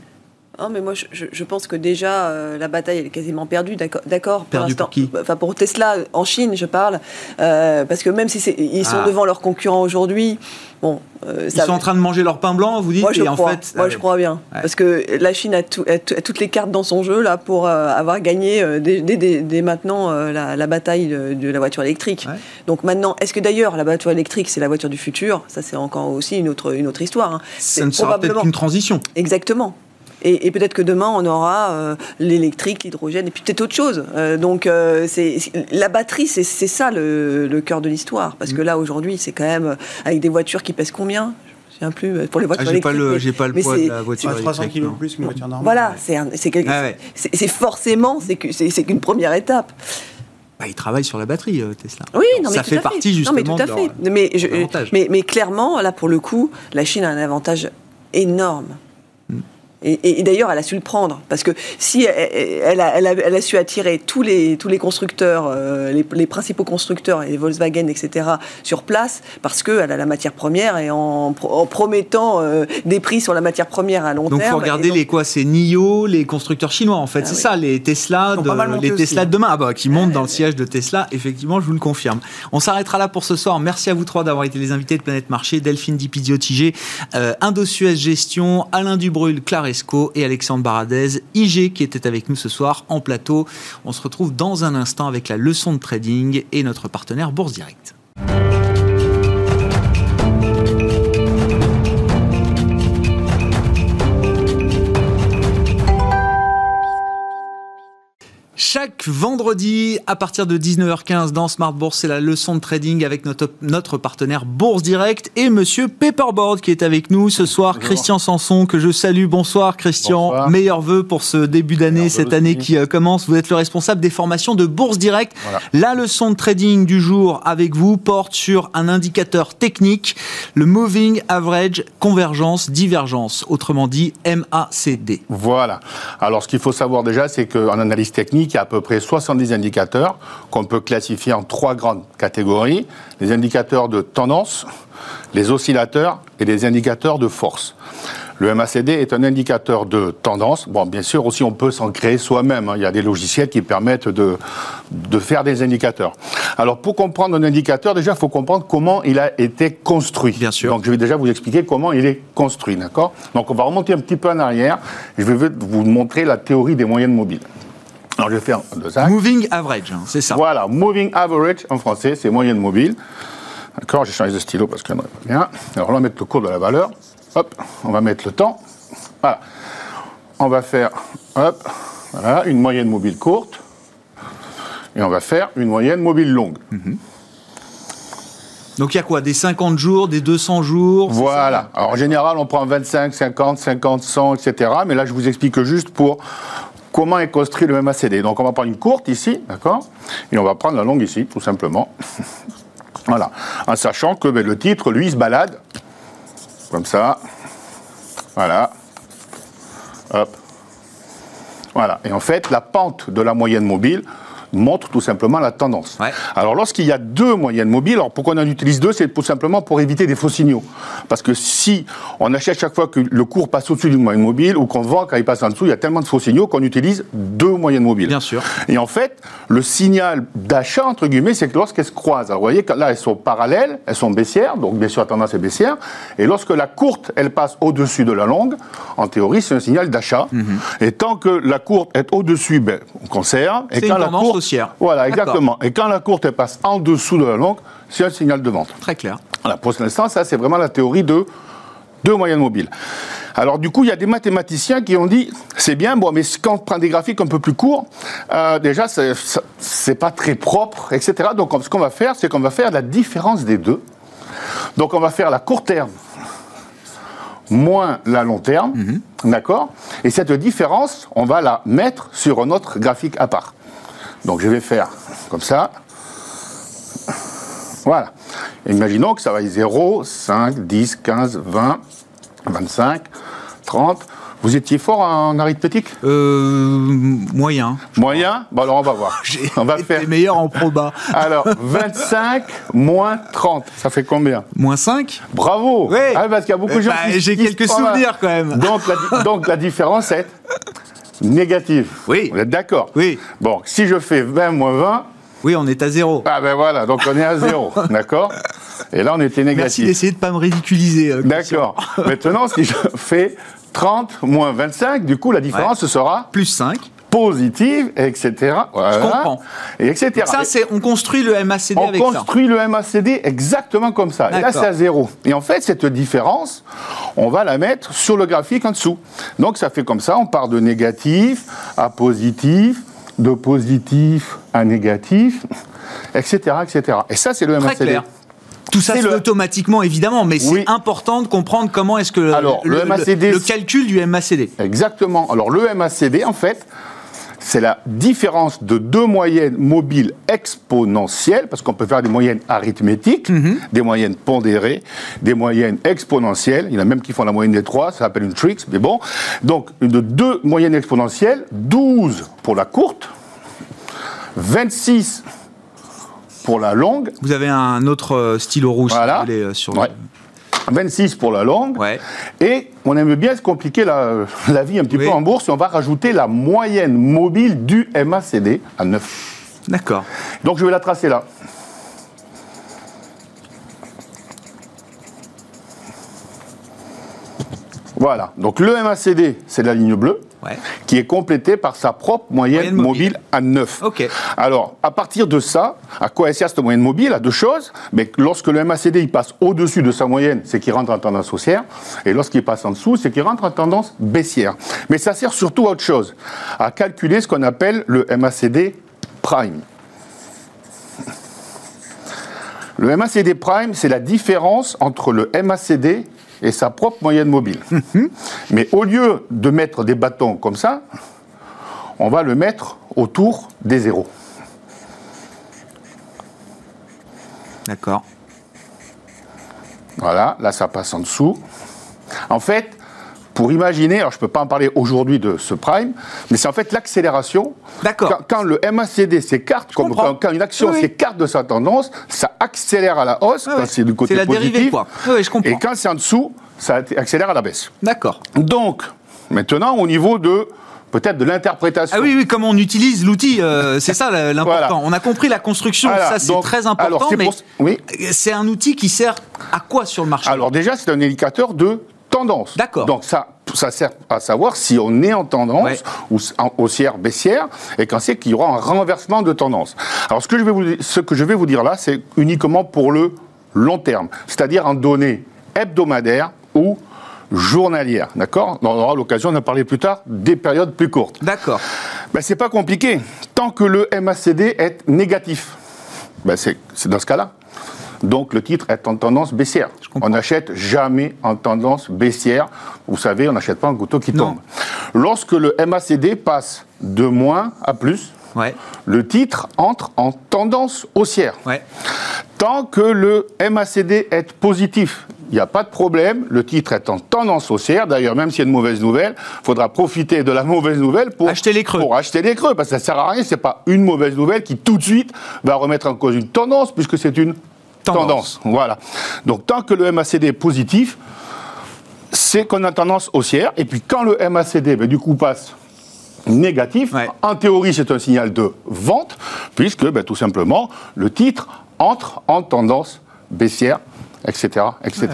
Non, mais moi, je, je, pense que déjà, euh, la bataille, elle est quasiment perdue, d'accord pour l'instant. Pour qui Enfin, pour Tesla, en Chine, je parle. Euh, parce que même si ils sont ah. devant leurs concurrents aujourd'hui, bon. Euh, ils ça, sont en train de manger leur pain blanc, vous dites Moi, je et crois. en fait, moi, je crois bien. Ouais. Parce que la Chine a, tout, a, a, toutes les cartes dans son jeu, là, pour avoir gagné dès, dès, dès, maintenant la, la, bataille de, de, la voiture électrique. Ouais. Donc maintenant, est-ce que d'ailleurs, la voiture électrique, c'est la voiture du futur? Ça, c'est encore aussi une autre, une autre histoire. Hein. Ça ne sera peut-être qu'une transition. Exactement. Et, et peut-être que demain, on aura euh, l'électrique, l'hydrogène, et puis peut-être autre chose. Euh, donc, euh, c'est la batterie, c'est ça le, le cœur de l'histoire. Parce mmh. que là, aujourd'hui, c'est quand même avec des voitures qui pèsent combien? Je ne plus pour les voitures ah, électriques. J'ai pas le, pas le poids de la voiture. 300 kg plus qu'une voiture normale. Voilà, c'est ah ouais. forcément, c'est qu'une première étape. Bah, ils travaillent sur la batterie, Tesla. Oui, non, mais ça tout fait à partie justement non, mais tout à fait. de leur, mais, je, mais, mais, clairement, là, pour le coup, la Chine a un avantage énorme. Et, et d'ailleurs, elle a su le prendre. Parce que si elle, elle, a, elle, a, elle a, su attirer tous les, tous les constructeurs, euh, les, les, principaux constructeurs, et Volkswagen, etc., sur place, parce qu'elle a la matière première et en, en promettant euh, des prix sur la matière première à long donc, terme. Donc, il faut regarder donc... les quoi C'est NIO, les constructeurs chinois, en fait. Ah, c'est oui. ça, les Tesla, de, les Tesla de demain, ah bah, qui montent dans le siège de Tesla. Effectivement, je vous le confirme. On s'arrêtera là pour ce soir. Merci à vous trois d'avoir été les invités de Planète Marché. Delphine Dipidio-Tigé, euh, Indosuez Gestion, Alain Dubrul, Et Alexandre Baradez, IG, qui était avec nous ce soir en plateau. On se retrouve dans un instant avec la leçon de trading et notre partenaire Bourse Direct. Vendredi, à partir de 19h15 dans Smart Bourse, c'est la leçon de trading avec notre, notre partenaire Bourse Direct et monsieur Paperboard qui est avec nous ce soir. Bonjour. Christian Sanson, que je salue. Bonsoir Christian. Bonsoir. Meilleurs vœux pour ce début d'année, cette année aussi. qui euh, commence. Vous êtes le responsable des formations de Bourse Direct. Voilà. La leçon de trading du jour avec vous porte sur un indicateur technique, le Moving Average Convergence Divergence, autrement dit MACD. Voilà. Alors ce qu'il faut savoir déjà, c'est qu'en analyse technique, il y a à peu près 70 indicateurs qu'on peut classifier en trois grandes catégories. Les indicateurs de tendance, les oscillateurs et les indicateurs de force. Le MACD est un indicateur de tendance. Bon, bien sûr, aussi, on peut s'en créer soi-même. Hein. Il y a des logiciels qui permettent de, de faire des indicateurs. Alors, pour comprendre un indicateur, déjà, il faut comprendre comment il a été construit. Bien sûr. Donc, je vais déjà vous expliquer comment il est construit, d'accord? Donc, on va remonter un petit peu en arrière. Je vais vous montrer la théorie des moyennes mobiles. Alors, je vais faire deux axes. Moving average, hein, c'est ça. Voilà, moving average en français, c'est moyenne mobile. D'accord, j'ai changé de stylo parce que non, pas bien. Alors, on va mettre le cours de la valeur. Hop, on va mettre le temps. Voilà. On va faire, hop, voilà, une moyenne mobile courte. Et on va faire une moyenne mobile longue. Mm -hmm. Donc il y a quoi? Des 50 jours, des 200 jours Voilà. Alors en général, on prend 25, 50, 50, 100, etc. Mais là, je vous explique juste pour comment est construit le MACD. Donc on va prendre une courte ici, d'accord Et on va prendre la longue ici, tout simplement. voilà. En sachant que ben, le titre, lui, se balade comme ça. Voilà. Hop. Voilà. Et en fait, la pente de la moyenne mobile montre tout simplement la tendance. Ouais. Alors lorsqu'il y a deux moyennes mobiles, alors pourquoi on en utilise deux? C'est tout simplement pour éviter des faux signaux. Parce que si on achète chaque fois que le cours passe au-dessus d'une moyenne mobile ou qu'on vend quand il passe en dessous, il y a tellement de faux signaux qu'on utilise deux moyennes mobiles. Bien sûr. Et en fait, le signal d'achat, entre guillemets, c'est que lorsqu'elles se croisent, alors vous voyez, que là, elles sont parallèles, elles sont baissières, donc bien sûr, la tendance est baissière. Et lorsque la courte, elle passe au-dessus de la longue, en théorie, c'est un signal d'achat. Mhm. Et tant que la courte est au-dessus, ben, on conserve. Et quand la courte, haussière. Voilà, exactement. Et quand la courte, elle passe en dessous de la longue, c'est un signal de vente. Très clair. Voilà, pour l'instant, ça, c'est vraiment la théorie de deux moyennes mobiles. Alors, du coup, il y a des mathématiciens qui ont dit c'est bien, bon, mais quand on prend des graphiques un peu plus courts, euh, déjà, c'est- pas très propre, etc. Donc, ce qu'on va faire, c'est qu'on va faire la différence des deux. Donc, on va faire la court terme moins la long terme, d'accord? Et cette différence, on va la mettre sur un autre graphique à part. Donc, je vais faire comme ça. Voilà. Imaginons que ça va être 0, 5, 10, 15, 20, 25, 30. Vous étiez fort en arithmétique Euh, moyen. Moyen Bon, alors on va voir. J'ai On va été faire. meilleur en proba. Alors, 25 moins 30, ça fait combien? Moins 5 Bravo Oui. Ah, Parce qu'il y a beaucoup de gens Bah, j'ai quelques souvenirs, quand même. Donc la, di- donc la différence est négative. Oui. Vous êtes d'accord Oui. Bon, si je fais 20 moins 20, Oui, on est à zéro. ah ben voilà, donc on est à zéro. d'accord Et là, on était Merci négatif. d'essayer de pas me ridiculiser. euh. D'accord. Maintenant, si je fais 30 moins 25, du coup, la différence sera Plus 5. Positive, etc. Voilà. Je comprends. Et etc. Ça, Et c'est, on construit le MACD on avec ça. construit le MACD exactement comme ça. Et là, c'est à zéro. Et en fait, cette différence, on va la mettre sur le graphique en dessous. Donc, ça fait comme ça. On part de négatif à positif, de positif à négatif, etc., etc. Et ça, c'est le Très MACD. clair. Tout ça C'est le- automatiquement, évidemment, mais Oui. c'est important de comprendre comment est-ce que Alors, le MACD, le calcul du MACD. Exactement. Alors le MACD, en fait, c'est la différence de deux moyennes mobiles exponentielles, parce qu'on peut faire des moyennes arithmétiques, des moyennes pondérées, des moyennes exponentielles. Il y en a même qui font la moyenne des trois, ça s'appelle une tricks, mais bon. Donc, de deux moyennes exponentielles, 12 pour la courte, 26 pour la longue, Vous avez un autre euh, stylo rouge, Voilà. si vous voulez, euh, sur le-. 26 pour la longue. Ouais. Et on aime bien se compliquer la, la vie un petit Oui. peu en bourse. On va rajouter la moyenne mobile du MACD à 9. D'accord. Donc je vais la tracer là. Voilà. Donc le MACD, c'est la ligne bleue. Ouais. qui est complétée par sa propre moyenne, Moyenne mobile. mobile. à 9. Ok. Alors, à partir de ça, à quoi sert cette moyenne mobile? À deux choses. Mais lorsque le MACD il passe au-dessus de sa moyenne, c'est qu'il rentre en tendance haussière. Et lorsqu'il passe en dessous, c'est qu'il rentre en tendance baissière. Mais ça sert surtout à autre chose, à calculer ce qu'on appelle le MACD prime. Le MACD prime, c'est la différence entre le MACD et sa propre moyenne mobile. Mais au lieu de mettre des bâtons comme ça, on va le mettre autour des zéros. D'accord. Voilà, là ça passe en dessous. En fait, pour imaginer, alors je ne peux pas en parler aujourd'hui de ce prime, mais c'est en fait l'accélération. D'accord. Quand, quand le MACD s'écarte, comme quand, quand une action Oui, s'écarte de sa tendance, ça accélère à la hausse quand c'est du côté la positif. dérivée, quoi. Je comprends. Et quand c'est en dessous, ça accélère à la baisse. D'accord. Donc, maintenant, au niveau de peut-être de l'interprétation. Ah oui, oui, comment on utilise l'outil, euh, c'est ça l'important. Voilà. On a compris la construction, Voilà, ça c'est très alors, important, c'est mais pour- oui. c'est un outil qui sert à quoi sur le marché? Alors déjà, c'est un indicateur de tendance. D'accord. Donc ça, ça sert à savoir si on est en tendance Ouais. ou en haussière, baissière, et quand c'est qu'il y aura un renversement de tendance. Alors ce que je vais vous, ce que je vais vous dire là, c'est uniquement pour le long terme, c'est-à-dire en données hebdomadaires ou journalières. D'accord? On aura l'occasion d'en parler plus tard des périodes plus courtes. D'accord. Ben, c'est pas compliqué. Tant que le MACD est négatif, ben, c'est c'est dans ce cas-là. Donc le titre est en tendance baissière. On n'achète jamais en tendance baissière. Vous savez, on n'achète pas un couteau qui Non. tombe. Lorsque le MACD passe de moins à plus, Ouais. le titre entre en tendance haussière. Ouais. Tant que le MACD est positif, il n'y a pas de problème, le titre est en tendance haussière. D'ailleurs, même s'il y a une mauvaise nouvelle, il faudra profiter de la mauvaise nouvelle pour acheter les creux. Pour acheter les creux, parce que ça sert à rien, c'est pas une mauvaise nouvelle qui tout de suite va remettre en cause une tendance, puisque c'est une tendance. Voilà. Donc tant que le MACD est positif, c'est qu'on a tendance haussière. Et puis quand le MACD, ben, du coup, passe négatif, en théorie, c'est un signal de vente, puisque ben, tout simplement, le titre entre en tendance baissière, etc. etc.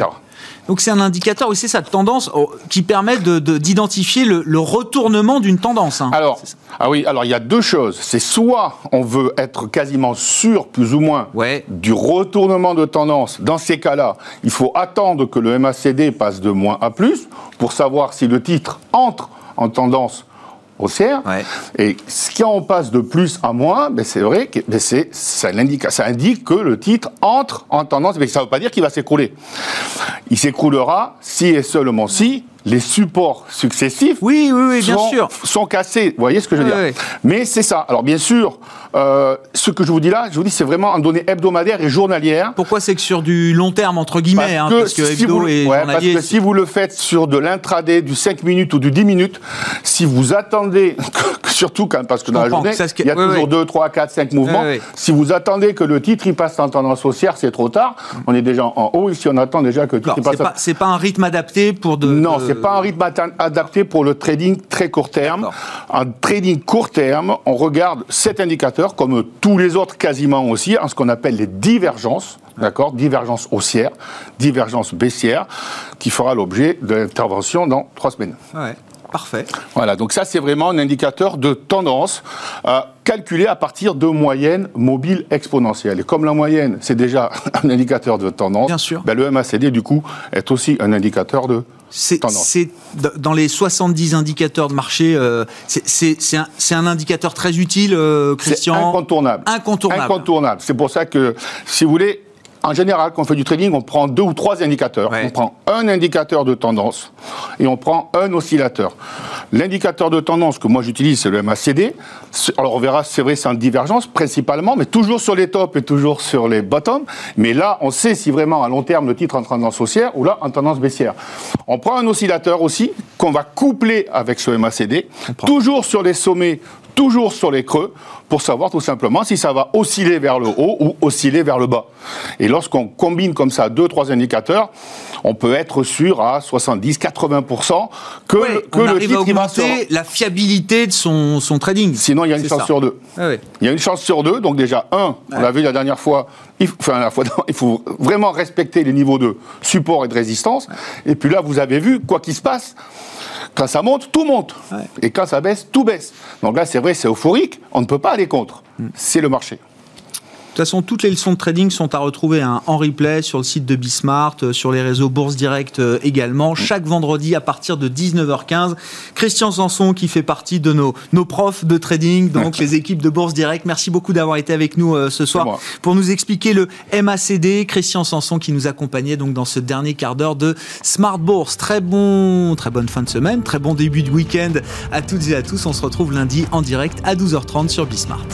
Donc c'est un indicateur aussi cette tendance oh, qui permet d'identifier de, le, retournement d'une tendance. Hein. Alors, ah oui, alors il y a deux choses. C'est soit on veut être quasiment sûr, plus ou moins, du retournement de tendance. Dans ces cas-là, il faut attendre que le MACD passe de moins à plus pour savoir si le titre entre en tendance haussière. Et si on passe de plus à moins, ben c'est vrai que ben c'est, ça, indique, ça indique que le titre entre en tendance, mais ça ne veut pas dire qu'il va s'écrouler. Il s'écroulera si et seulement si les supports successifs oui, oui, oui, bien sont, sûr. sont cassés. Vous voyez ce que je veux dire? Mais c'est ça. Alors bien sûr, euh, ce que je vous dis là, je vous dis, c'est vraiment en données hebdomadaires et journalières. Pourquoi c'est que sur du long terme, entre guillemets Parce, hein, que, si vous, et parce que si vous le faites sur de l'intraday, du 5 minutes ou du 10 minutes, si vous attendez, surtout quand, parce que dans la journée, il y a toujours 2, 3, 4, 5 mouvements, si vous attendez que le titre il passe en tendance haussière, c'est trop tard. On est déjà en haut, ici on attend déjà que le titre passe... C'est pas, pas un rythme adapté pour de... Non, c'est pas un rythme adapté pour le trading très court terme. En trading court terme, on regarde cet indicateur comme tous les autres quasiment aussi, en ce qu'on appelle les divergences, d'accord Divergence haussière, divergence baissière, qui fera l'objet de l'intervention dans trois semaines. Parfait. Voilà, donc ça c'est vraiment un indicateur de tendance euh, calculé à partir de moyennes mobiles exponentielles. Et comme la moyenne c'est déjà un indicateur de tendance, Bien sûr. Ben, le MACD du coup est aussi un indicateur de tendance. C'est dans les 70 indicateurs de marché, euh, c'est un, un, indicateur très utile, euh, Christian. Incontournable. Incontournable. Incontournable. C'est pour ça que, si vous voulez, en général, quand on fait du trading, on prend deux ou trois indicateurs. On prend un indicateur de tendance et on prend un oscillateur. L'indicateur de tendance que moi j'utilise, c'est le MACD. Alors on verra, c'est vrai, c'est en divergence principalement, mais toujours sur les tops et toujours sur les bottoms. Mais là, on sait si vraiment à long terme le titre est en tendance haussière ou là en tendance baissière. On prend un oscillateur aussi qu'on va coupler avec ce MACD, toujours sur les sommets, toujours sur les creux pour savoir tout simplement si ça va osciller vers le haut ou osciller vers le bas. Et lorsqu'on combine comme ça deux, trois indicateurs, on peut être sûr à 70-80% que, que le titre va augmenter la fiabilité de son, son trading. Sinon, il y a une chance sur deux. Ah il y a une chance sur deux. Donc déjà, un, on l'a vu la dernière fois, il faut, enfin, la fois, il faut vraiment respecter les niveaux de support et de résistance. Et puis là, vous avez vu, quoi qu'il se passe, quand ça monte, tout monte. Et quand ça baisse, tout baisse. Donc là, c'est vrai, c'est euphorique. On ne peut pas aller contre. Mm. C'est le marché. De toute façon, toutes les leçons de trading sont à retrouver hein, en replay sur le site de Bismart, euh, sur les réseaux Bourse Direct euh, également, chaque vendredi à partir de 19h15. Christian Sanson qui fait partie de nos, nos profs de trading, donc les équipes de Bourse Direct. Merci beaucoup d'avoir été avec nous euh, ce soir pour nous expliquer le MACD. Christian Sanson qui nous accompagnait donc dans ce dernier quart d'heure de Smart Bourse. Très bon, très bonne fin de semaine, très bon début de week-end à toutes et à tous. On se retrouve lundi en direct à 12h30 sur Bismart.